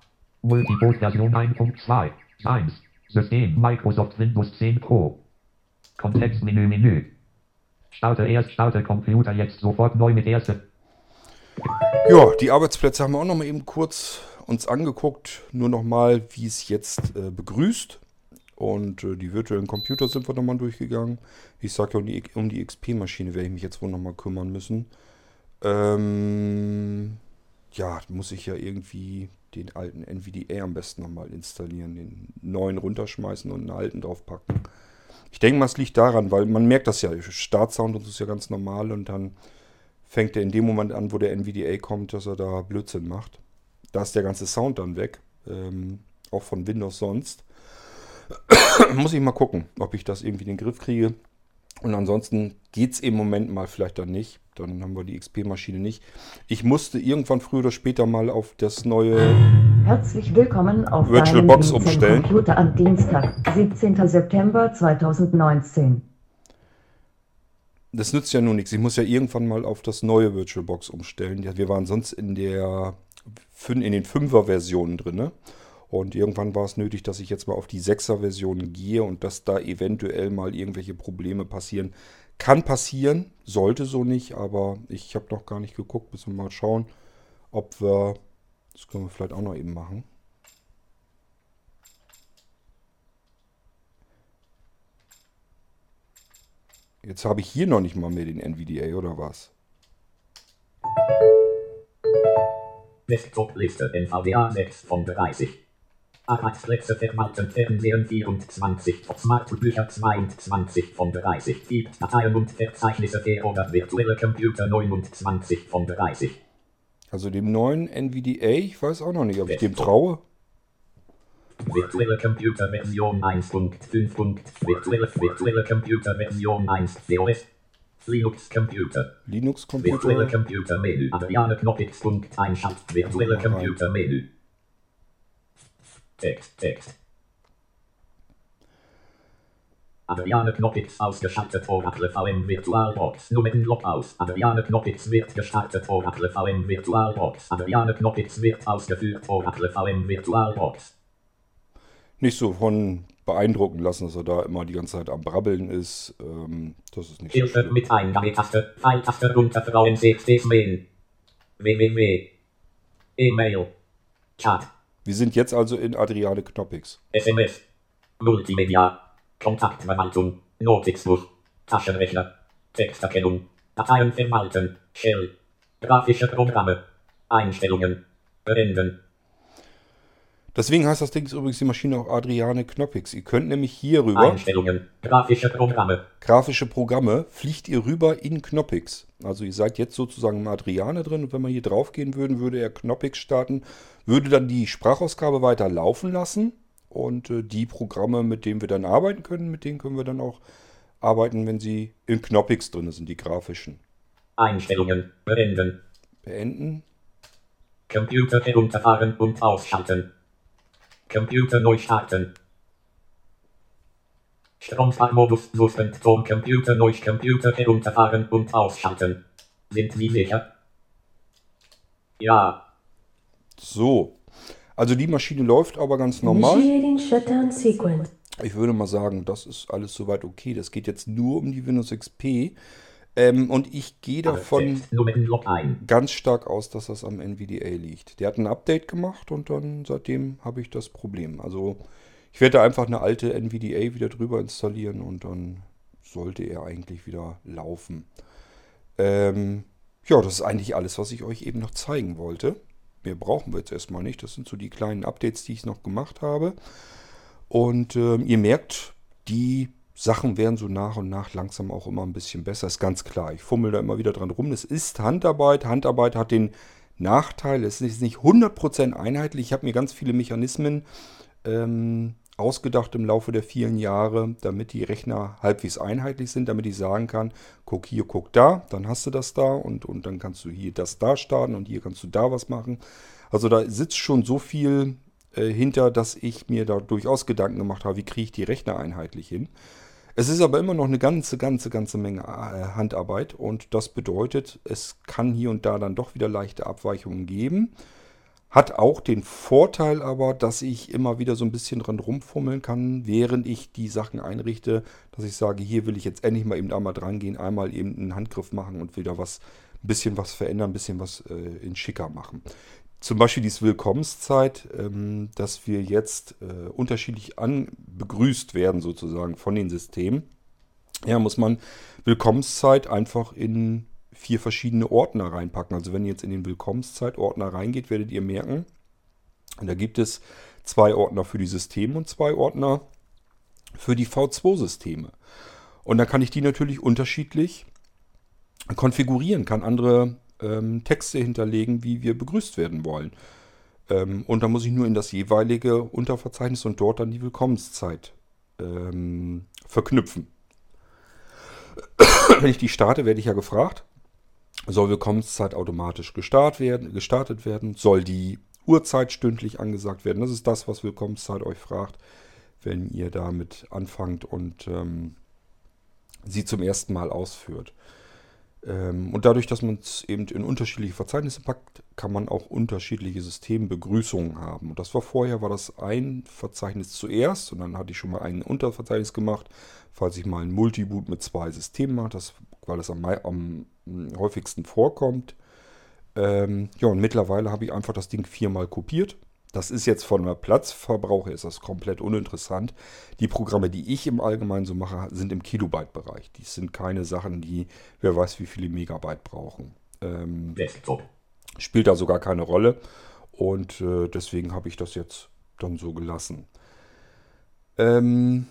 Speaker 3: Multiboot Version 1.2. 1. System Microsoft Windows 10 Pro. Kontextmenü Menü. Starte erst Starte Computer jetzt sofort neu mit erste.
Speaker 1: Ja, die Arbeitsplätze haben wir auch noch mal eben kurz uns angeguckt. Nur noch mal, wie es jetzt äh, begrüßt. Und äh, die virtuellen Computer sind wir noch mal durchgegangen. Ich sage ja, um die, um die XP-Maschine werde ich mich jetzt wohl noch mal kümmern müssen. Ähm, ja, muss ich ja irgendwie den alten NVDA am besten noch mal installieren, den neuen runterschmeißen und einen alten draufpacken. Ich denke mal, es liegt daran, weil man merkt das ja, Startsound und so ist ja ganz normal und dann fängt er in dem Moment an, wo der NVDA kommt, dass er da Blödsinn macht. Da ist der ganze Sound dann weg, ähm, auch von Windows sonst. Muss ich mal gucken, ob ich das irgendwie in den Griff kriege. Und ansonsten geht es im Moment mal vielleicht dann nicht. Dann haben wir die XP-Maschine nicht. Ich musste irgendwann früher oder später mal auf das neue
Speaker 5: Herzlich willkommen auf
Speaker 1: Virtual Box umstellen.
Speaker 5: Computer am Dienstag, 17. September 2019.
Speaker 1: das nützt ja nur nichts. Ich muss ja irgendwann mal auf das neue VirtualBox umstellen. Ja, wir waren sonst in der in den 5er-Versionen drin. Und irgendwann war es nötig, dass ich jetzt mal auf die 6er-Version gehe und dass da eventuell mal irgendwelche Probleme passieren. Kann passieren, sollte so nicht, aber ich habe noch gar nicht geguckt. Müssen wir mal schauen, ob wir. Das können wir vielleicht auch noch eben machen. Jetzt habe ich hier noch nicht mal mehr den NVDA oder was?
Speaker 2: Desktop-Liste NVDA 6 von 30. Arbeitsplätze verwalten Fernsehen 24, Smartbücher 22 von 30, gibt Dateien und Verzeichnisse für oder virtuelle Computer 29 von 30.
Speaker 1: Also dem neuen NVDA, ich weiß auch noch nicht, ob ich dem traue.
Speaker 2: Virtuelle Computer Version 1.5. Virtuelle, virtuelle Computer Version 1 COS. Linux Computer. Virtuelle
Speaker 1: Linux-Computer.
Speaker 2: Computer Menü. Adriane Knoppix. Punkt Einschalt. Virtuelle. Computer Menü. Text, Text. Adriane Knoppix ausgeschaltet Oracle VM VirtualBox. Nummernblock aus. Adriane Knoppix wird gestartet Oracle VM VirtualBox. Adriane Knoppix wird ausgeführt Oracle VM VirtualBox.
Speaker 1: Nicht so von beeindrucken lassen, dass er da immer die ganze Zeit am Brabbeln ist. Ähm, das ist nicht so
Speaker 2: Hilfe
Speaker 1: schlimm.
Speaker 2: mit Eingabetaste. Pfeiltaste runter Frauen CXDs Mail. www. E-Mail. Chat.
Speaker 1: Wir sind jetzt also in Adriane Knoppix.
Speaker 2: SMS. Multimedia. Kontaktverwaltung. Notizbuch. Taschenrechner. Texterkennung. Dateien verwalten. Shell. Grafische Programme. Einstellungen. Beenden.
Speaker 1: Deswegen heißt das Ding übrigens die Maschine auch Adriane Knoppix. Ihr könnt nämlich hier rüber,
Speaker 2: Einstellungen. Grafische Programme.
Speaker 1: grafische Programme, fliegt ihr rüber in Knoppix. Also ihr seid jetzt sozusagen im Adriane drin und wenn wir hier drauf gehen würden, würde er Knoppix starten, würde dann die Sprachausgabe weiter laufen lassen und äh, die Programme, mit denen wir dann arbeiten können, mit denen können wir dann auch arbeiten, wenn sie in Knoppix drin sind, die grafischen.
Speaker 2: Einstellungen. Beenden.
Speaker 1: Beenden.
Speaker 2: Computer herunterfahren und ausschalten. Computer neu starten. Stromsparmodus suchen, Ton Computer neu Computer herunterfahren und ausschalten. Sind Sie sicher? Ja.
Speaker 1: So. Also die Maschine läuft aber ganz normal. Ich würde mal sagen, das ist alles soweit okay. Das geht jetzt nur um die Windows XP. Ähm, und ich gehe davon ganz stark aus, dass das am NVDA liegt. Der hat ein Update gemacht und dann seitdem habe ich das Problem. Also ich werde da einfach eine alte NVDA wieder drüber installieren und dann sollte er eigentlich wieder laufen. Ähm, ja, das ist eigentlich alles, was ich euch eben noch zeigen wollte. Mehr brauchen wir jetzt erstmal nicht. Das sind so die kleinen Updates, die ich noch gemacht habe. Und ähm, ihr merkt, die Sachen werden so nach und nach langsam auch immer ein bisschen besser. Ist ganz klar. Ich fummel da immer wieder dran rum. Es ist Handarbeit. Handarbeit hat den Nachteil, es ist nicht 100% einheitlich. Ich habe mir ganz viele Mechanismen ähm, ausgedacht im Laufe der vielen Jahre, damit die Rechner halbwegs einheitlich sind, damit ich sagen kann, guck hier, guck da, dann hast du das da und, und dann kannst du hier das da starten und hier kannst du da was machen. Also da sitzt schon so viel äh, hinter, dass ich mir da durchaus Gedanken gemacht habe, wie kriege ich die Rechner einheitlich hin. Es ist aber immer noch eine ganze, ganze, ganze Menge äh, Handarbeit und das bedeutet, es kann hier und da dann doch wieder leichte Abweichungen geben. Hat auch den Vorteil aber, dass ich immer wieder so ein bisschen dran rumfummeln kann, während ich die Sachen einrichte, dass ich sage, hier will ich jetzt endlich mal eben einmal dran gehen, einmal eben einen Handgriff machen und wieder was, ein bisschen was verändern, ein bisschen was äh, in schicker machen. Zum Beispiel diese Willkommenszeit, ähm, dass wir jetzt äh, unterschiedlich begrüßt werden sozusagen von den Systemen. Ja, muss man Willkommenszeit einfach in vier verschiedene Ordner reinpacken. Also wenn ihr jetzt in den Willkommenszeit-Ordner reingeht, werdet ihr merken, da gibt es zwei Ordner für die Systeme und zwei Ordner für die V2-Systeme. Und dann kann ich die natürlich unterschiedlich konfigurieren, kann andere ähm, Texte hinterlegen, wie wir begrüßt werden wollen. Ähm, und dann muss ich nur in das jeweilige Unterverzeichnis und dort dann die Willkommenszeit ähm, verknüpfen. Wenn ich die starte, werde ich ja gefragt, soll Willkommenszeit automatisch gestart werden, gestartet werden? Soll die Uhrzeit stündlich angesagt werden? Das ist das, was Willkommenszeit euch fragt, wenn ihr damit anfangt und ähm, sie zum ersten Mal ausführt. Ähm, und dadurch, dass man es eben in unterschiedliche Verzeichnisse packt, kann man auch unterschiedliche Systembegrüßungen haben. Und das war vorher, war das ein Verzeichnis zuerst und dann hatte ich schon mal ein Unterverzeichnis gemacht, falls ich mal ein Multiboot mit zwei Systemen mache, das, weil das am, am häufigsten vorkommt. Ähm, ja, und mittlerweile habe ich einfach das Ding viermal kopiert das ist jetzt von der Platzverbrauch her ist das komplett uninteressant. Die Programme, die ich im Allgemeinen so mache, sind im Kilobyte-Bereich. Die sind keine Sachen, die wer weiß wie viele Megabyte brauchen. Ähm,
Speaker 2: Desktop.
Speaker 1: spielt da sogar keine Rolle. Und äh, deswegen habe ich das jetzt dann so gelassen. Ähm,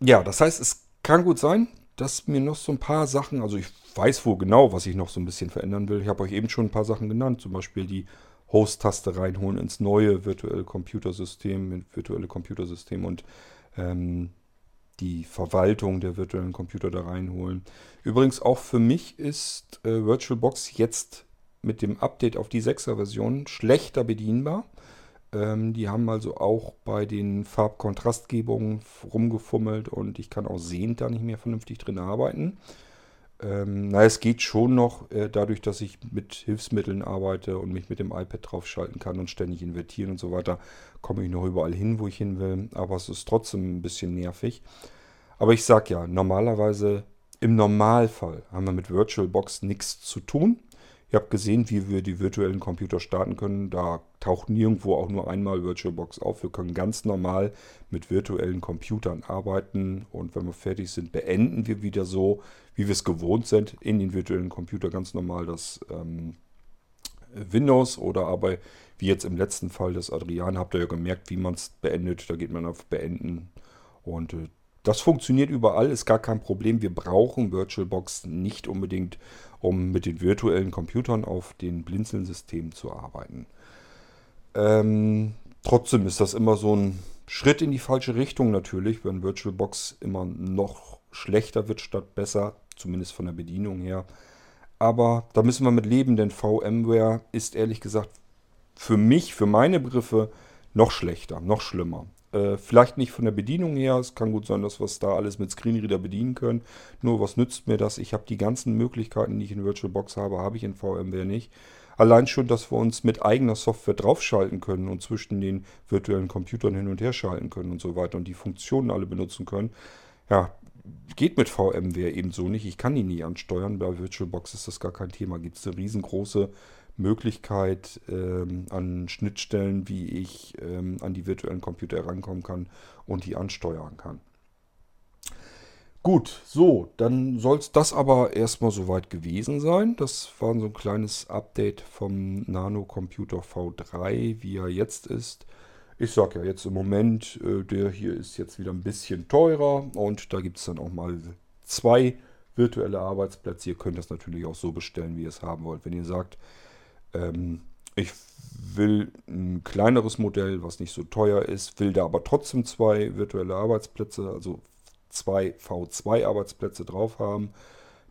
Speaker 1: ja, das heißt, es kann gut sein, dass mir noch so ein paar Sachen, also ich weiß wohl genau, was ich noch so ein bisschen verändern will. Ich habe euch eben schon ein paar Sachen genannt, zum Beispiel die Host-Taste reinholen ins neue virtuelle Computersystem, virtuelle Computersystem und ähm, die Verwaltung der virtuellen Computer da reinholen. Übrigens auch für mich ist äh, VirtualBox jetzt mit dem Update auf die 6er Version schlechter bedienbar. Ähm, die haben also auch bei den Farbkontrastgebungen rumgefummelt und ich kann auch sehend da nicht mehr vernünftig drin arbeiten. Ähm, na, es geht schon noch, äh, dadurch, dass ich mit Hilfsmitteln arbeite und mich mit dem iPad draufschalten kann und ständig invertieren und so weiter, komme ich noch überall hin, wo ich hin will. Aber es ist trotzdem ein bisschen nervig. Aber ich sag ja, normalerweise, im Normalfall haben wir mit VirtualBox nichts zu tun. Ihr habt gesehen, wie wir die virtuellen Computer starten können. Da taucht nirgendwo auch nur einmal VirtualBox auf. Wir können ganz normal mit virtuellen Computern arbeiten und wenn wir fertig sind, beenden wir wieder so, wie wir es gewohnt sind, in den virtuellen Computer ganz normal das ähm, Windows oder aber wie jetzt im letzten Fall des Adrian, habt ihr ja gemerkt, wie man es beendet. Da geht man auf Beenden und äh, das funktioniert überall, ist gar kein Problem. Wir brauchen VirtualBox nicht unbedingt, um mit den virtuellen Computern auf den Blinzeln-Systemen zu arbeiten. Ähm, trotzdem ist das immer so ein Schritt in die falsche Richtung natürlich, wenn VirtualBox immer noch schlechter wird statt besser, zumindest von der Bedienung her. Aber da müssen wir mit leben, denn VMware ist ehrlich gesagt für mich, für meine Begriffe, noch schlechter, noch schlimmer. Äh, vielleicht nicht von der Bedienung her. Es kann gut sein, dass wir es da alles mit Screenreader bedienen können. Nur was nützt mir das? Ich habe die ganzen Möglichkeiten, die ich in VirtualBox habe, habe ich in VMware nicht. Allein schon, dass wir uns mit eigener Software draufschalten können und zwischen den virtuellen Computern hin und her schalten können und so weiter und die Funktionen alle benutzen können. Ja, geht mit VMware eben so nicht. Ich kann die nie ansteuern. Bei VirtualBox ist das gar kein Thema. Gibt es eine riesengroße Möglichkeit ähm, an Schnittstellen, wie ich ähm, an die virtuellen Computer herankommen kann und die ansteuern kann. Gut, so, dann soll es das aber erstmal soweit gewesen sein. Das war so ein kleines Update vom Nano Computer V3, wie er jetzt ist. Ich sage ja jetzt im Moment, äh, der hier ist jetzt wieder ein bisschen teurer und da gibt es dann auch mal zwei virtuelle Arbeitsplätze. Ihr könnt das natürlich auch so bestellen, wie ihr es haben wollt. Wenn ihr sagt, ähm, ich will ein kleineres Modell, was nicht so teuer ist, will da aber trotzdem zwei virtuelle Arbeitsplätze, also zwei V2-Arbeitsplätze drauf haben,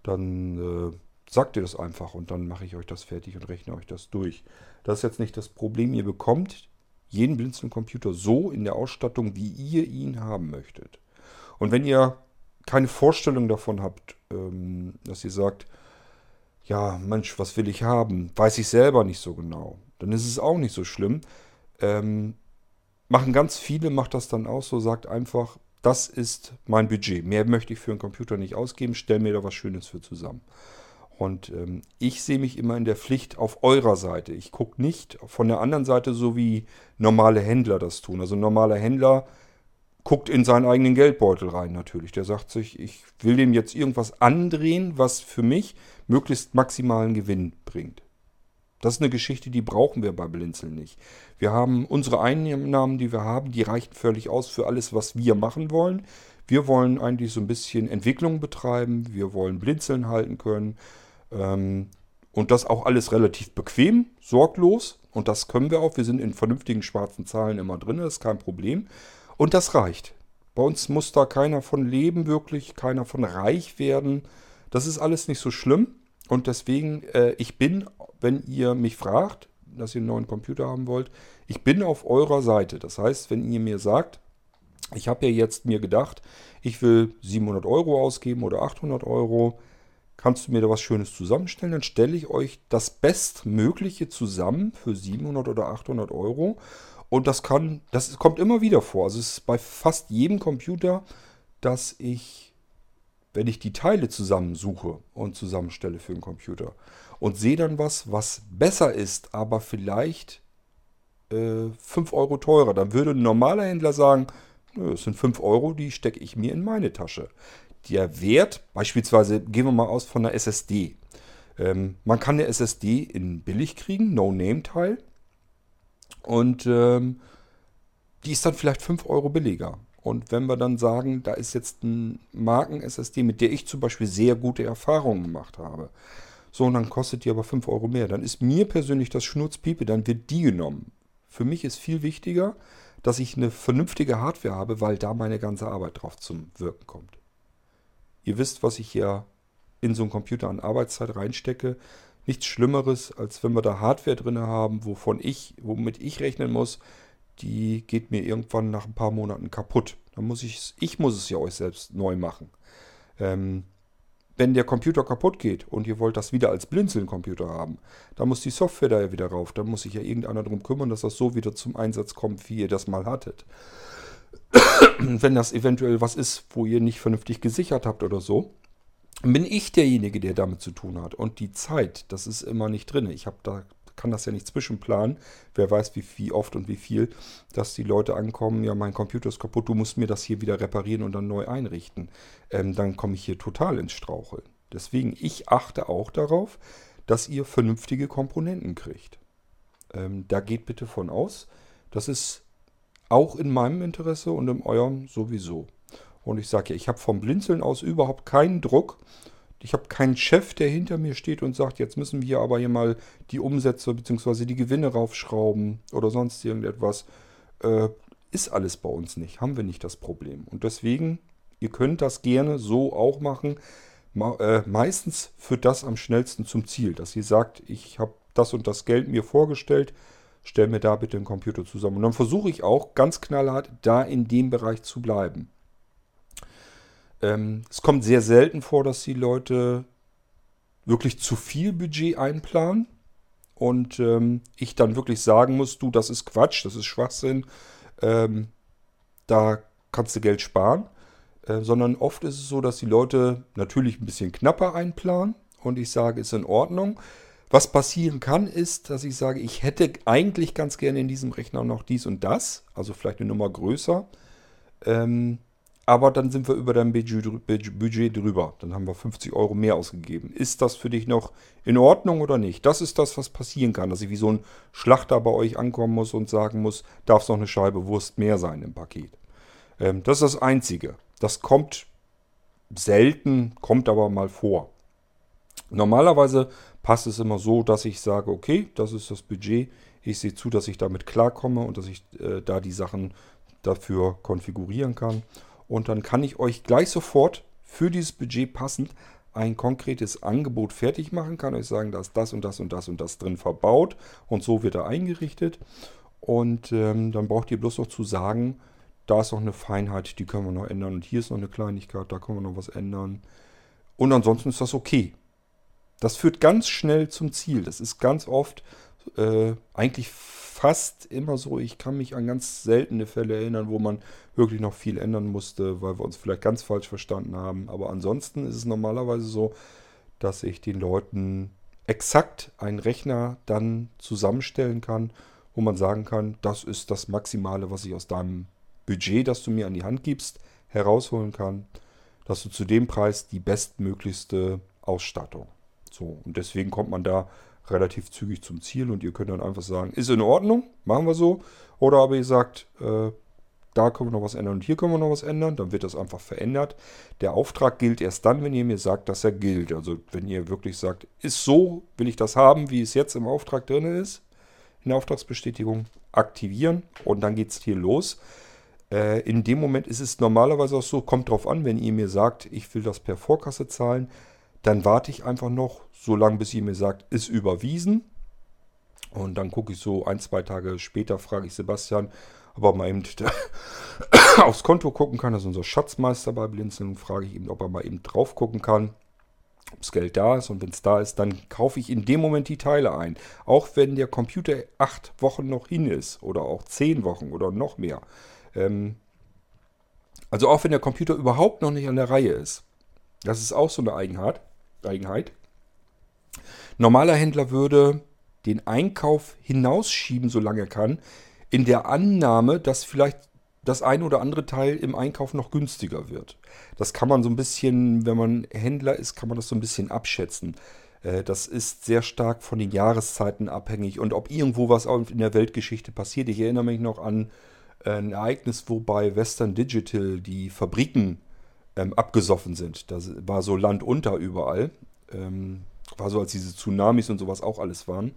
Speaker 1: dann äh, sagt ihr das einfach und dann mache ich euch das fertig und rechne euch das durch. Das ist jetzt nicht das Problem. Ihr bekommt jeden Blinzeln-Computer so in der Ausstattung, wie ihr ihn haben möchtet. Und wenn ihr keine Vorstellung davon habt, ähm, dass ihr sagt, ja, Mensch, was will ich haben? Weiß ich selber nicht so genau. Dann ist es auch nicht so schlimm. Ähm, machen ganz viele, macht das dann auch so, sagt einfach, das ist mein Budget. Mehr möchte ich für einen Computer nicht ausgeben, stell mir da was Schönes für zusammen. Und ähm, ich sehe mich immer in der Pflicht auf eurer Seite. Ich gucke nicht von der anderen Seite so wie normale Händler das tun. Also ein normaler Händler guckt in seinen eigenen Geldbeutel rein natürlich. Der sagt sich, ich will dem jetzt irgendwas andrehen, was für mich möglichst maximalen Gewinn bringt. Das ist eine Geschichte, die brauchen wir bei Blinzeln nicht. Wir haben unsere Einnahmen, die wir haben, die reichen völlig aus für alles, was wir machen wollen. Wir wollen eigentlich so ein bisschen Entwicklung betreiben. Wir wollen Blinzeln halten können. Ähm, und das auch alles relativ bequem, sorglos. Und das können wir auch. Wir sind in vernünftigen schwarzen Zahlen immer drin, das ist kein Problem. Und das reicht. Bei uns muss da keiner von leben, wirklich, keiner von reich werden. Das ist alles nicht so schlimm. Und deswegen, äh, ich bin, wenn ihr mich fragt, dass ihr einen neuen Computer haben wollt, ich bin auf eurer Seite. Das heißt, wenn ihr mir sagt, Ich habe ja jetzt mir gedacht, ich will 700 Euro ausgeben oder 800 Euro. Kannst du mir da was Schönes zusammenstellen? Dann stelle ich euch das Bestmögliche zusammen für 700 oder 800 Euro. Und das kann, das kommt immer wieder vor. Also es ist bei fast jedem Computer, dass ich, wenn ich die Teile zusammensuche und zusammenstelle für einen Computer und sehe dann was, was besser ist, aber vielleicht äh, 5 Euro teurer, dann würde ein normaler Händler sagen, es sind 5 Euro, die stecke ich mir in meine Tasche. Der Wert, beispielsweise gehen wir mal aus von der SSD. Ähm, man kann eine SSD in billig kriegen, No-Name-Teil. Und ähm, die ist dann vielleicht 5 Euro billiger. Und wenn wir dann sagen, da ist jetzt ein Marken-SSD, mit der ich zum Beispiel sehr gute Erfahrungen gemacht habe. So, und dann kostet die aber 5 Euro mehr. Dann ist mir persönlich das Schnurzpiepe, dann wird die genommen. Für mich ist viel wichtiger, dass ich eine vernünftige Hardware habe, weil da meine ganze Arbeit drauf zum Wirken kommt. Ihr wisst, was ich hier in so einen Computer an Arbeitszeit reinstecke. Nichts Schlimmeres, als wenn wir da Hardware drin haben, wovon ich, womit ich rechnen muss, die geht mir irgendwann nach ein paar Monaten kaputt. Dann muss ich, ich muss es ja euch selbst neu machen. Ähm, wenn der Computer kaputt geht und ihr wollt das wieder als Blinzeln-Computer haben, dann muss die Software da ja wieder rauf. Dann muss sich ja irgendeiner darum kümmern, dass das so wieder zum Einsatz kommt, wie ihr das mal hattet. wenn das eventuell was ist, wo ihr nicht vernünftig gesichert habt oder so, bin ich derjenige, der damit zu tun hat. Und die Zeit, das ist immer nicht drin. Ich habe da kann das ja nicht zwischenplanen. Wer weiß, wie, wie oft und wie viel, dass die Leute ankommen, ja, mein Computer ist kaputt, du musst mir das hier wieder reparieren und dann neu einrichten. Ähm, dann komme ich hier total ins Straucheln. Deswegen, ich achte auch darauf, dass ihr vernünftige Komponenten kriegt. Ähm, da geht bitte von aus. Das ist auch in meinem Interesse und in eurem sowieso. Und ich sage ja, ich habe vom Blinzeln aus überhaupt keinen Druck. Ich habe keinen Chef, der hinter mir steht und sagt, jetzt müssen wir aber hier mal die Umsätze bzw. die Gewinne raufschrauben oder sonst irgendetwas. Äh, ist alles bei uns nicht, haben wir nicht das Problem. Und deswegen, ihr könnt das gerne so auch machen. Äh, meistens führt das am schnellsten zum Ziel, dass ihr sagt, ich habe das und das Geld mir vorgestellt, stell mir da bitte einen Computer zusammen. Und dann versuche ich auch ganz knallhart, da in dem Bereich zu bleiben. Ähm, es kommt sehr selten vor, dass die Leute wirklich zu viel Budget einplanen und ähm, ich dann wirklich sagen muss, du, das ist Quatsch, das ist Schwachsinn, ähm, da kannst du Geld sparen. Äh, sondern oft ist es so, dass die Leute natürlich ein bisschen knapper einplanen und ich sage, ist in Ordnung. Was passieren kann, ist, dass ich sage, ich hätte eigentlich ganz gerne in diesem Rechner noch dies und das, also vielleicht eine Nummer größer. Ähm, aber dann sind wir über dein Budget drüber. Dann haben wir 50 Euro mehr ausgegeben. Ist das für dich noch in Ordnung oder nicht? Das ist das, was passieren kann, dass ich wie so ein Schlachter bei euch ankommen muss und sagen muss, darf es noch eine Scheibe Wurst mehr sein im Paket. Ähm, das ist das Einzige. Das kommt selten, kommt aber mal vor. Normalerweise passt es immer so, dass ich sage, okay, das ist das Budget. Ich sehe zu, dass ich damit klarkomme und dass ich äh, da die Sachen dafür konfigurieren kann. Und dann kann ich euch gleich sofort für dieses Budget passend ein konkretes Angebot fertig machen, kann euch sagen, da ist das und das und das und das drin verbaut und so wird er eingerichtet. Und ähm, dann braucht ihr bloß noch zu sagen, da ist noch eine Feinheit, die können wir noch ändern und hier ist noch eine Kleinigkeit, da können wir noch was ändern. Und ansonsten ist das okay. Das führt ganz schnell zum Ziel. Das ist ganz oft äh, eigentlich fast immer so. Ich kann mich an ganz seltene Fälle erinnern, wo man wirklich noch viel ändern musste, weil wir uns vielleicht ganz falsch verstanden haben. Aber ansonsten ist es normalerweise so, dass ich den Leuten exakt einen Rechner dann zusammenstellen kann, wo man sagen kann, das ist das Maximale, was ich aus deinem Budget, das du mir an die Hand gibst, herausholen kann, dass du zu dem Preis die bestmöglichste Ausstattung. So, und deswegen kommt man da relativ zügig zum Ziel und ihr könnt dann einfach sagen, ist in Ordnung, machen wir so. Oder aber ihr sagt, äh, da können wir noch was ändern und hier können wir noch was ändern, dann wird das einfach verändert. Der Auftrag gilt erst dann, wenn ihr mir sagt, dass er gilt. Also wenn ihr wirklich sagt, ist so, will ich das haben, wie es jetzt im Auftrag drin ist, in der Auftragsbestätigung aktivieren und dann geht es hier los. Äh, in dem Moment ist es normalerweise auch so, kommt drauf an, wenn ihr mir sagt, ich will das per Vorkasse zahlen, dann warte ich einfach noch so lange, bis ihr mir sagt, ist überwiesen. Und dann gucke ich so ein, zwei Tage später, frage ich Sebastian, ob er mal eben aufs Konto gucken kann. Das ist unser Schatzmeister bei Blinzeln. Frage ich ihn, ob er mal eben drauf gucken kann, ob das Geld da ist. Und wenn es da ist, dann kaufe ich in dem Moment die Teile ein. Auch wenn der Computer acht Wochen noch hin ist oder auch zehn Wochen oder noch mehr. Ähm, also auch wenn der Computer überhaupt noch nicht an der Reihe ist. Das ist auch so eine Eigenheit. Eigenheit. Normaler Händler würde den Einkauf hinausschieben, solange er kann, in der Annahme, dass vielleicht das ein oder andere Teil im Einkauf noch günstiger wird. Das kann man so ein bisschen, wenn man Händler ist, kann man das so ein bisschen abschätzen. Äh, das ist sehr stark von den Jahreszeiten abhängig und ob irgendwo was in der Weltgeschichte passiert. Ich erinnere mich noch an ein Ereignis, wo bei Western Digital die Fabriken ähm, abgesoffen sind. Da war so Land unter überall. Ähm, war so, als diese Tsunamis und sowas auch alles waren.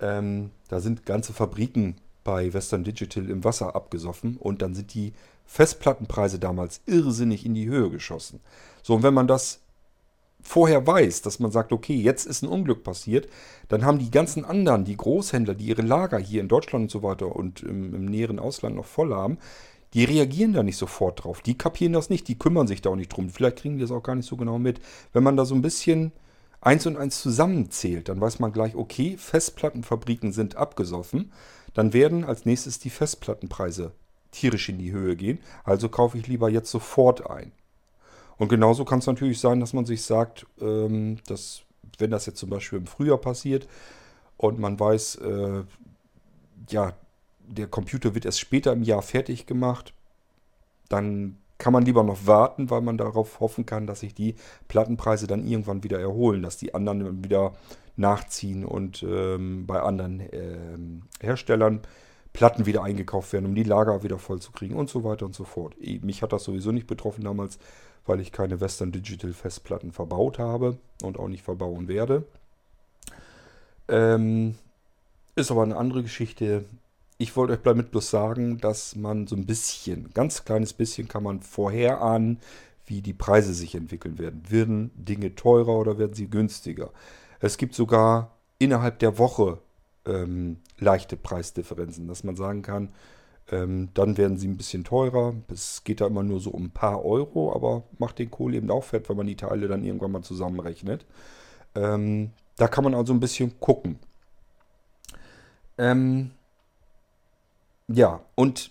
Speaker 1: Ähm, da sind ganze Fabriken bei Western Digital im Wasser abgesoffen und dann sind die Festplattenpreise damals irrsinnig in die Höhe geschossen. So, und wenn man das vorher weiß, dass man sagt, okay, jetzt ist ein Unglück passiert, dann haben die ganzen anderen, die Großhändler, die ihre Lager hier in Deutschland und so weiter und im, im näheren Ausland noch voll haben, die reagieren da nicht sofort drauf. Die kapieren das nicht, die kümmern sich da auch nicht drum. Vielleicht kriegen die das auch gar nicht so genau mit. Wenn man da so ein bisschen eins und eins zusammenzählt, dann weiß man gleich, okay, Festplattenfabriken sind abgesoffen. Dann werden als nächstes die Festplattenpreise tierisch in die Höhe gehen. Also kaufe ich lieber jetzt sofort ein. Und genauso kann es natürlich sein, dass man sich sagt, ähm, dass wenn das jetzt zum Beispiel im Frühjahr passiert und man weiß, äh, ja, der Computer wird erst später im Jahr fertig gemacht, dann kann man lieber noch warten, weil man darauf hoffen kann, dass sich die Plattenpreise dann irgendwann wieder erholen, dass die anderen wieder nachziehen und ähm, bei anderen ähm, Herstellern Platten wieder eingekauft werden, um die Lager wieder voll zu kriegen und so weiter und so fort. Mich hat das sowieso nicht betroffen damals, weil ich keine Western Digital Festplatten verbaut habe und auch nicht verbauen werde. Ähm, ist aber eine andere Geschichte. Ich wollte euch damit bloß sagen, dass man so ein bisschen, ganz kleines bisschen kann man vorher ahnen, wie die Preise sich entwickeln werden. Werden Dinge teurer oder werden sie günstiger? Es gibt sogar innerhalb der Woche ähm, leichte Preisdifferenzen, dass man sagen kann, ähm, dann werden sie ein bisschen teurer. Es geht da immer nur so um ein paar Euro, aber macht den Kohl eben auch fett, wenn man die Teile dann irgendwann mal zusammenrechnet. Ähm, da kann man also ein bisschen gucken. Ähm, ja, und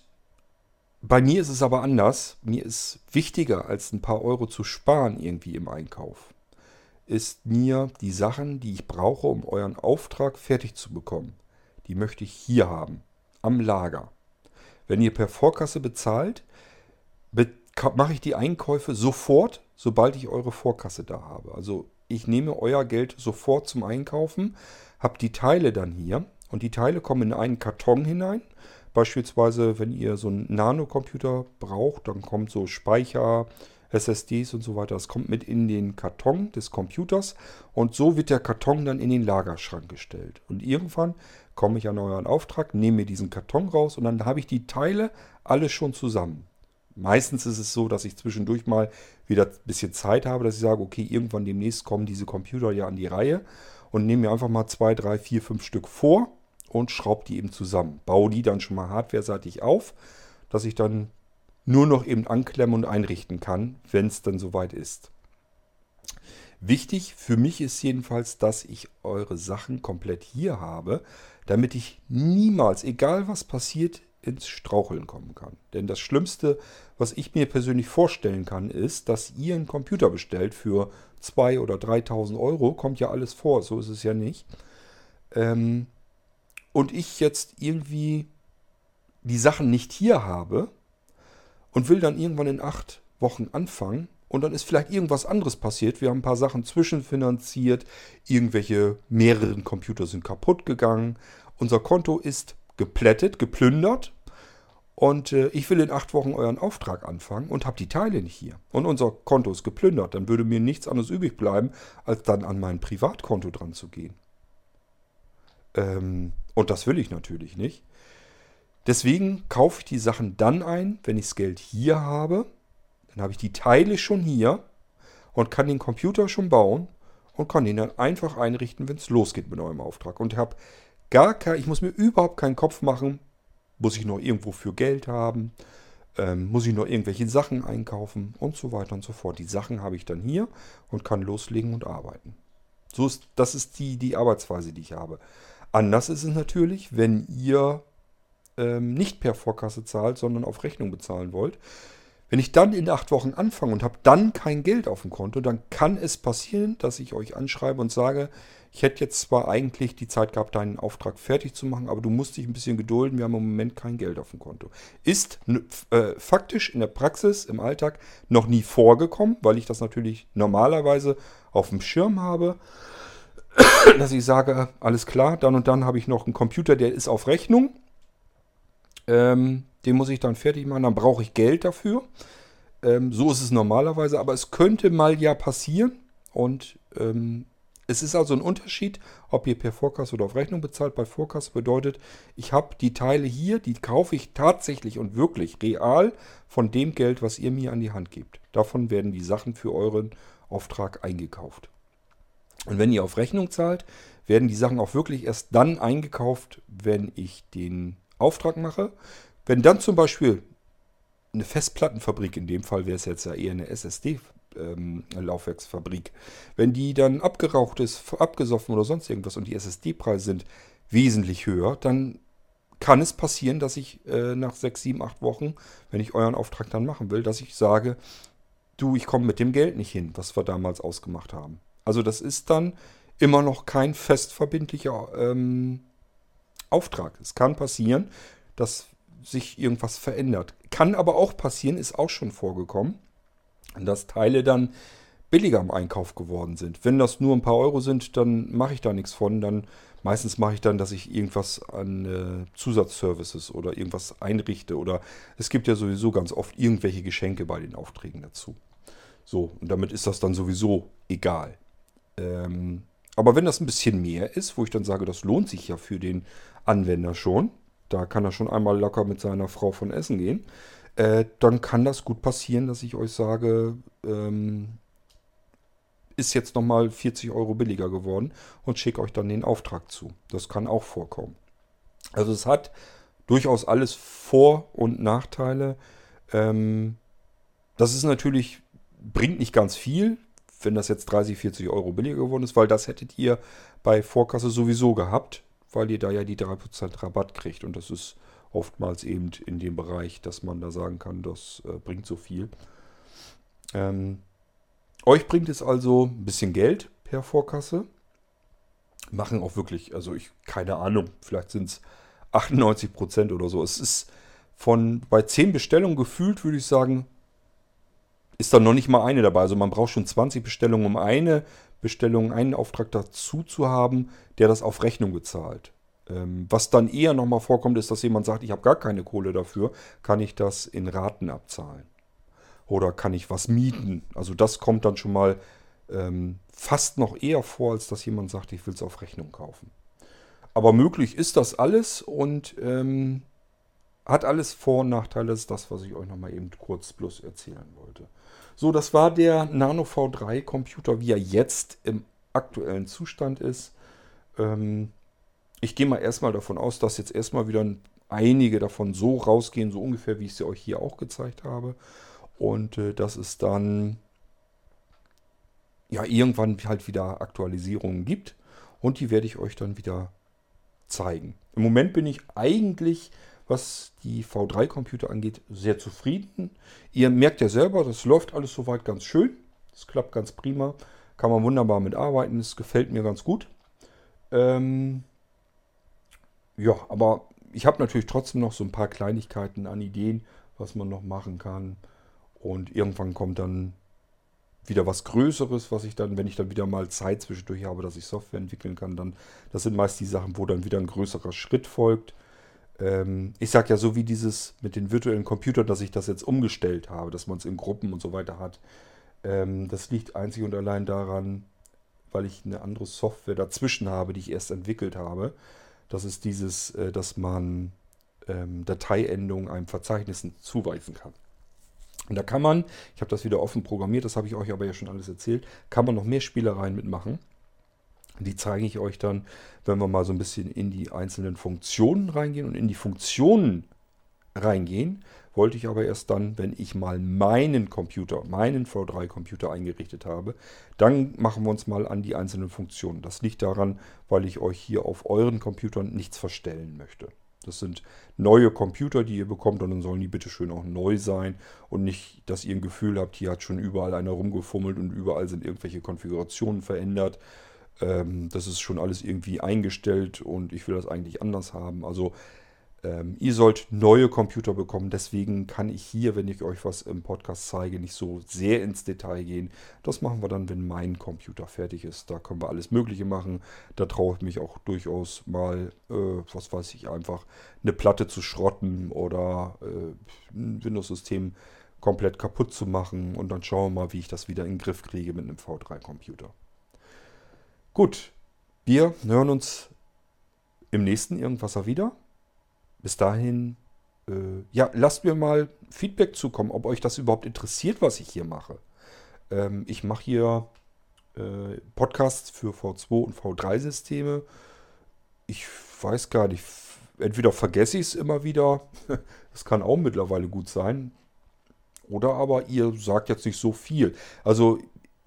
Speaker 1: bei mir ist es aber anders. Mir ist wichtiger, als ein paar Euro zu sparen irgendwie im Einkauf, ist mir die Sachen, die ich brauche, um euren Auftrag fertig zu bekommen. Die möchte ich hier haben, am Lager. Wenn ihr per Vorkasse bezahlt, be mache ich die Einkäufe sofort, sobald ich eure Vorkasse da habe. Also ich nehme euer Geld sofort zum Einkaufen, habe die Teile dann hier und die Teile kommen in einen Karton hinein. Beispielsweise, wenn ihr so einen Nano-Computer braucht, dann kommt so Speicher, SSDs und so weiter. Das kommt mit in den Karton des Computers und so wird der Karton dann in den Lagerschrank gestellt. Und irgendwann komme ich an euren Auftrag, nehme mir diesen Karton raus und dann habe ich die Teile alle schon zusammen. Meistens ist es so, dass ich zwischendurch mal wieder ein bisschen Zeit habe, dass ich sage, okay, irgendwann demnächst kommen diese Computer ja an die Reihe und nehme mir einfach mal zwei, drei, vier, fünf Stück vor und schraube die eben zusammen. Baue die dann schon mal hardware-seitig auf, dass ich dann nur noch eben anklemmen und einrichten kann, wenn es dann soweit ist. Wichtig für mich ist jedenfalls, dass ich eure Sachen komplett hier habe, damit ich niemals, egal was passiert, ins Straucheln kommen kann. Denn das Schlimmste, was ich mir persönlich vorstellen kann, ist, dass ihr einen Computer bestellt für 2.000 oder 3.000 Euro. Kommt ja alles vor, so ist es ja nicht. Ähm, und ich jetzt irgendwie die Sachen nicht hier habe und will dann irgendwann in acht Wochen anfangen und dann ist vielleicht irgendwas anderes passiert. Wir haben ein paar Sachen zwischenfinanziert, irgendwelche mehreren Computer sind kaputt gegangen. Unser Konto ist geplättet, geplündert und äh, ich will in acht Wochen euren Auftrag anfangen und habe die Teile nicht hier. Und unser Konto ist geplündert. Dann würde mir nichts anderes übrig bleiben, als dann an mein Privatkonto dran zu gehen. Ähm, und das will ich natürlich nicht. Deswegen kaufe ich die Sachen dann ein, wenn ich das Geld hier habe. Dann habe ich die Teile schon hier und kann den Computer schon bauen und kann ihn dann einfach einrichten, wenn es losgeht mit eurem Auftrag. Und habe gar kein, ich muss mir überhaupt keinen Kopf machen, muss ich noch irgendwo für Geld haben. Ähm, muss ich noch irgendwelche Sachen einkaufen und so weiter und so fort. Die Sachen habe ich dann hier und kann loslegen und arbeiten. So ist, das ist die, die Arbeitsweise, die ich habe. Anders ist es natürlich, wenn ihr ähm, nicht per Vorkasse zahlt, sondern auf Rechnung bezahlen wollt. Wenn ich dann in acht Wochen anfange und habe dann kein Geld auf dem Konto, dann kann es passieren, dass ich euch anschreibe und sage, ich hätte jetzt zwar eigentlich die Zeit gehabt, deinen Auftrag fertig zu machen, aber du musst dich ein bisschen gedulden, wir haben im Moment kein Geld auf dem Konto. Ist äh, faktisch in der Praxis, im Alltag noch nie vorgekommen, weil ich das natürlich normalerweise auf dem Schirm habe, dass ich sage, alles klar, dann und dann habe ich noch einen Computer, der ist auf Rechnung. Ähm, den muss ich dann fertig machen, dann brauche ich Geld dafür. Ähm, so ist es normalerweise, aber es könnte mal ja passieren und ähm, es ist also ein Unterschied, ob ihr per Vorkasse oder auf Rechnung bezahlt. Bei Vorkasse bedeutet, ich habe die Teile hier, die kaufe ich tatsächlich und wirklich real von dem Geld, was ihr mir an die Hand gebt. Davon werden die Sachen für euren Auftrag eingekauft. Und wenn ihr auf Rechnung zahlt, werden die Sachen auch wirklich erst dann eingekauft, wenn ich den Auftrag mache. Wenn dann zum Beispiel eine Festplattenfabrik, in dem Fall wäre es jetzt ja eher eine SSD-Laufwerksfabrik, ähm, wenn die dann abgeraucht ist, abgesoffen oder sonst irgendwas und die SSD-Preise sind wesentlich höher, dann kann es passieren, dass ich äh, nach sechs, sieben, acht Wochen, wenn ich euren Auftrag dann machen will, dass ich sage, du, ich komme mit dem Geld nicht hin, was wir damals ausgemacht haben. Also das ist dann immer noch kein festverbindlicher ähm, Auftrag. Es kann passieren, dass sich irgendwas verändert. Kann aber auch passieren, ist auch schon vorgekommen, dass Teile dann billiger im Einkauf geworden sind. Wenn das nur ein paar Euro sind, dann mache ich da nichts von. Dann meistens mache ich dann, dass ich irgendwas an äh, Zusatzservices oder irgendwas einrichte. Oder es gibt ja sowieso ganz oft irgendwelche Geschenke bei den Aufträgen dazu. So, und damit ist das dann sowieso egal. Ähm, aber wenn das ein bisschen mehr ist, wo ich dann sage, das lohnt sich ja für den Anwender schon, da kann er schon einmal locker mit seiner Frau von essen gehen, äh, dann kann das gut passieren, dass ich euch sage, ähm, ist jetzt nochmal 40 Euro billiger geworden und schicke euch dann den Auftrag zu. Das kann auch vorkommen. Also es hat durchaus alles Vor- und Nachteile. Ähm, das ist natürlich, bringt nicht ganz viel, wenn das jetzt 30, 40 Euro billiger geworden ist, weil das hättet ihr bei Vorkasse sowieso gehabt weil ihr da ja die 3% Rabatt kriegt. Und das ist oftmals eben in dem Bereich, dass man da sagen kann, das äh, bringt so viel. Ähm, euch bringt es also ein bisschen Geld per Vorkasse. Machen auch wirklich, also ich, keine Ahnung, vielleicht sind es 98% oder so. Es ist von bei 10 Bestellungen gefühlt, würde ich sagen, ist dann noch nicht mal eine dabei. Also man braucht schon 20 Bestellungen, um eine Bestellung einen Auftrag dazu zu haben, der das auf Rechnung bezahlt. Ähm, was dann eher nochmal vorkommt, ist, dass jemand sagt, ich habe gar keine Kohle dafür, kann ich das in Raten abzahlen? Oder kann ich was mieten? Also das kommt dann schon mal ähm, fast noch eher vor, als dass jemand sagt, ich will es auf Rechnung kaufen. Aber möglich ist das alles und ähm, hat alles Vor- und Nachteile. Das ist das, was ich euch nochmal eben kurz bloß erzählen wollte. So, das war der Nano V3 Computer, wie er jetzt im aktuellen Zustand ist. Ähm, ich gehe mal erstmal davon aus, dass jetzt erstmal wieder einige davon so rausgehen, so ungefähr wie ich sie euch hier auch gezeigt habe. Und äh, dass es dann ja irgendwann halt wieder Aktualisierungen gibt. Und die werde ich euch dann wieder zeigen. Im Moment bin ich eigentlich was die V3-Computer angeht, sehr zufrieden. Ihr merkt ja selber, das läuft alles soweit ganz schön. Das klappt ganz prima. Kann man wunderbar mitarbeiten. Es gefällt mir ganz gut. Ähm ja, aber ich habe natürlich trotzdem noch so ein paar Kleinigkeiten an Ideen, was man noch machen kann. Und irgendwann kommt dann wieder was Größeres, was ich dann, wenn ich dann wieder mal Zeit zwischendurch habe, dass ich Software entwickeln kann, dann, das sind meist die Sachen, wo dann wieder ein größerer Schritt folgt ähm, ich sage ja so wie dieses mit den virtuellen Computern, dass ich das jetzt umgestellt habe, dass man es in Gruppen und so weiter hat. Ähm, das liegt einzig und allein daran, weil ich eine andere Software dazwischen habe, die ich erst entwickelt habe. Das ist dieses, äh, dass man ähm, Dateiendungen einem Verzeichnis zuweisen kann. Und da kann man, ich habe das wieder offen programmiert, das habe ich euch aber ja schon alles erzählt, kann man noch mehr Spielereien mitmachen. Die zeige ich euch dann, wenn wir mal so ein bisschen in die einzelnen Funktionen reingehen. Und in die Funktionen reingehen. Wollte ich aber erst dann, wenn ich mal meinen Computer, meinen V3-Computer eingerichtet habe. Dann machen wir uns mal an die einzelnen Funktionen. Das liegt daran, weil ich euch hier auf euren Computern nichts verstellen möchte. Das sind neue Computer, die ihr bekommt und dann sollen die bitte schön auch neu sein und nicht, dass ihr ein Gefühl habt, hier hat schon überall einer rumgefummelt und überall sind irgendwelche Konfigurationen verändert. Ähm, das ist schon alles irgendwie eingestellt und ich will das eigentlich anders haben. Also ähm, ihr sollt neue Computer bekommen. Deswegen kann ich hier, wenn ich euch was im Podcast zeige, nicht so sehr ins Detail gehen. Das machen wir dann, wenn mein Computer fertig ist. Da können wir alles Mögliche machen. Da traue ich mich auch durchaus mal, äh, was weiß ich, einfach eine Platte zu schrotten oder äh, ein Windows-System komplett kaputt zu machen. Und dann schauen wir mal, wie ich das wieder in den Griff kriege mit einem V3-Computer. Gut, wir hören uns im nächsten Irgendwasser wieder bis dahin, äh, ja, lasst mir mal Feedback zukommen, ob euch das überhaupt interessiert, was ich hier mache. Ähm, ich mache hier äh, Podcasts für V2 und V3-Systeme. Ich weiß gar nicht, entweder vergesse ich es immer wieder, das kann auch mittlerweile gut sein, oder aber ihr sagt jetzt nicht so viel. Also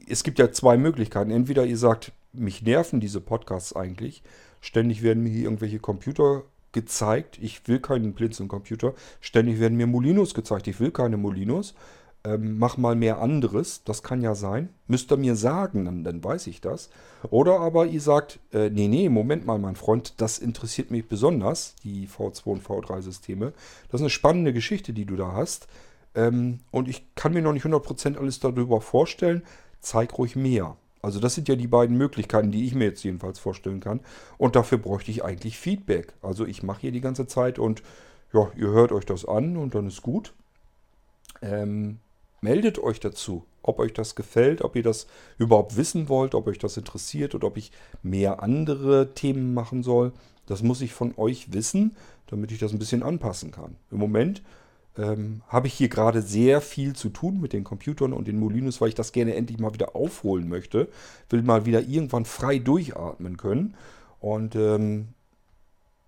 Speaker 1: es gibt ja zwei Möglichkeiten. Entweder ihr sagt, mich nerven diese Podcasts eigentlich. Ständig werden mir hier irgendwelche Computer gezeigt, ich will keinen Blinzeln-Computer. Ständig werden mir Molinos gezeigt, ich will keine Molinos. Ähm, mach mal mehr anderes, das kann ja sein. Müsst ihr mir sagen, dann, dann weiß ich das. Oder aber ihr sagt, äh, nee, nee, Moment mal, mein Freund, das interessiert mich besonders, die V2 und V3-Systeme. Das ist eine spannende Geschichte, die du da hast. Ähm, und ich kann mir noch nicht 100% alles darüber vorstellen. Zeig ruhig mehr. Also das sind ja die beiden Möglichkeiten, die ich mir jetzt jedenfalls vorstellen kann. Und dafür bräuchte ich eigentlich Feedback. Also ich mache hier die ganze Zeit und ja, ihr hört euch das an und dann ist gut. Ähm, meldet euch dazu, ob euch das gefällt, ob ihr das überhaupt wissen wollt, ob euch das interessiert oder ob ich mehr andere Themen machen soll. Das muss ich von euch wissen, damit ich das ein bisschen anpassen kann. Im Moment ähm, habe ich hier gerade sehr viel zu tun mit den Computern und den Molinos, weil ich das gerne endlich mal wieder aufholen möchte. Will mal wieder irgendwann frei durchatmen können. Und ähm,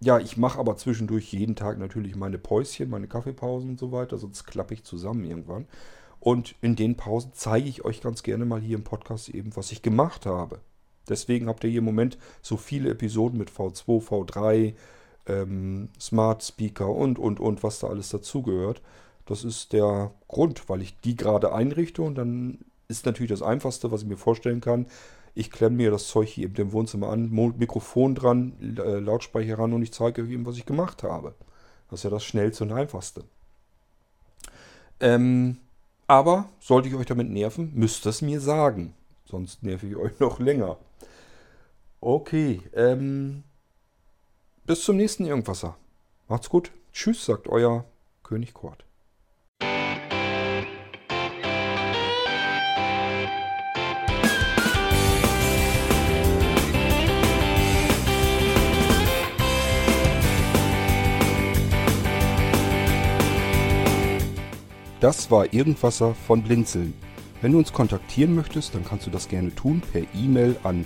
Speaker 1: ja, ich mache aber zwischendurch jeden Tag natürlich meine Päuschen, meine Kaffeepausen und so weiter, sonst klappe ich zusammen irgendwann. Und in den Pausen zeige ich euch ganz gerne mal hier im Podcast eben, was ich gemacht habe. Deswegen habt ihr hier im Moment so viele Episoden mit V2, V3, ähm, Smart Speaker und, und, und, was da alles dazugehört. Das ist der Grund, weil ich die gerade einrichte und dann ist natürlich das Einfachste, was ich mir vorstellen kann. Ich klemme mir das Zeug hier eben im Wohnzimmer an, Mikrofon dran, äh, Lautsprecher ran und ich zeige ihm, was ich gemacht habe. Das ist ja das Schnellste und Einfachste. Ähm, aber sollte ich euch damit nerven, müsst ihr es mir sagen. Sonst nerv ich euch noch länger. Okay, ähm, bis zum nächsten Irgendwasser. Macht's gut. Tschüss, sagt euer König Kort. Das war Irgendwasser von Blinzeln. Wenn du uns kontaktieren möchtest, dann kannst du das gerne tun per E-Mail an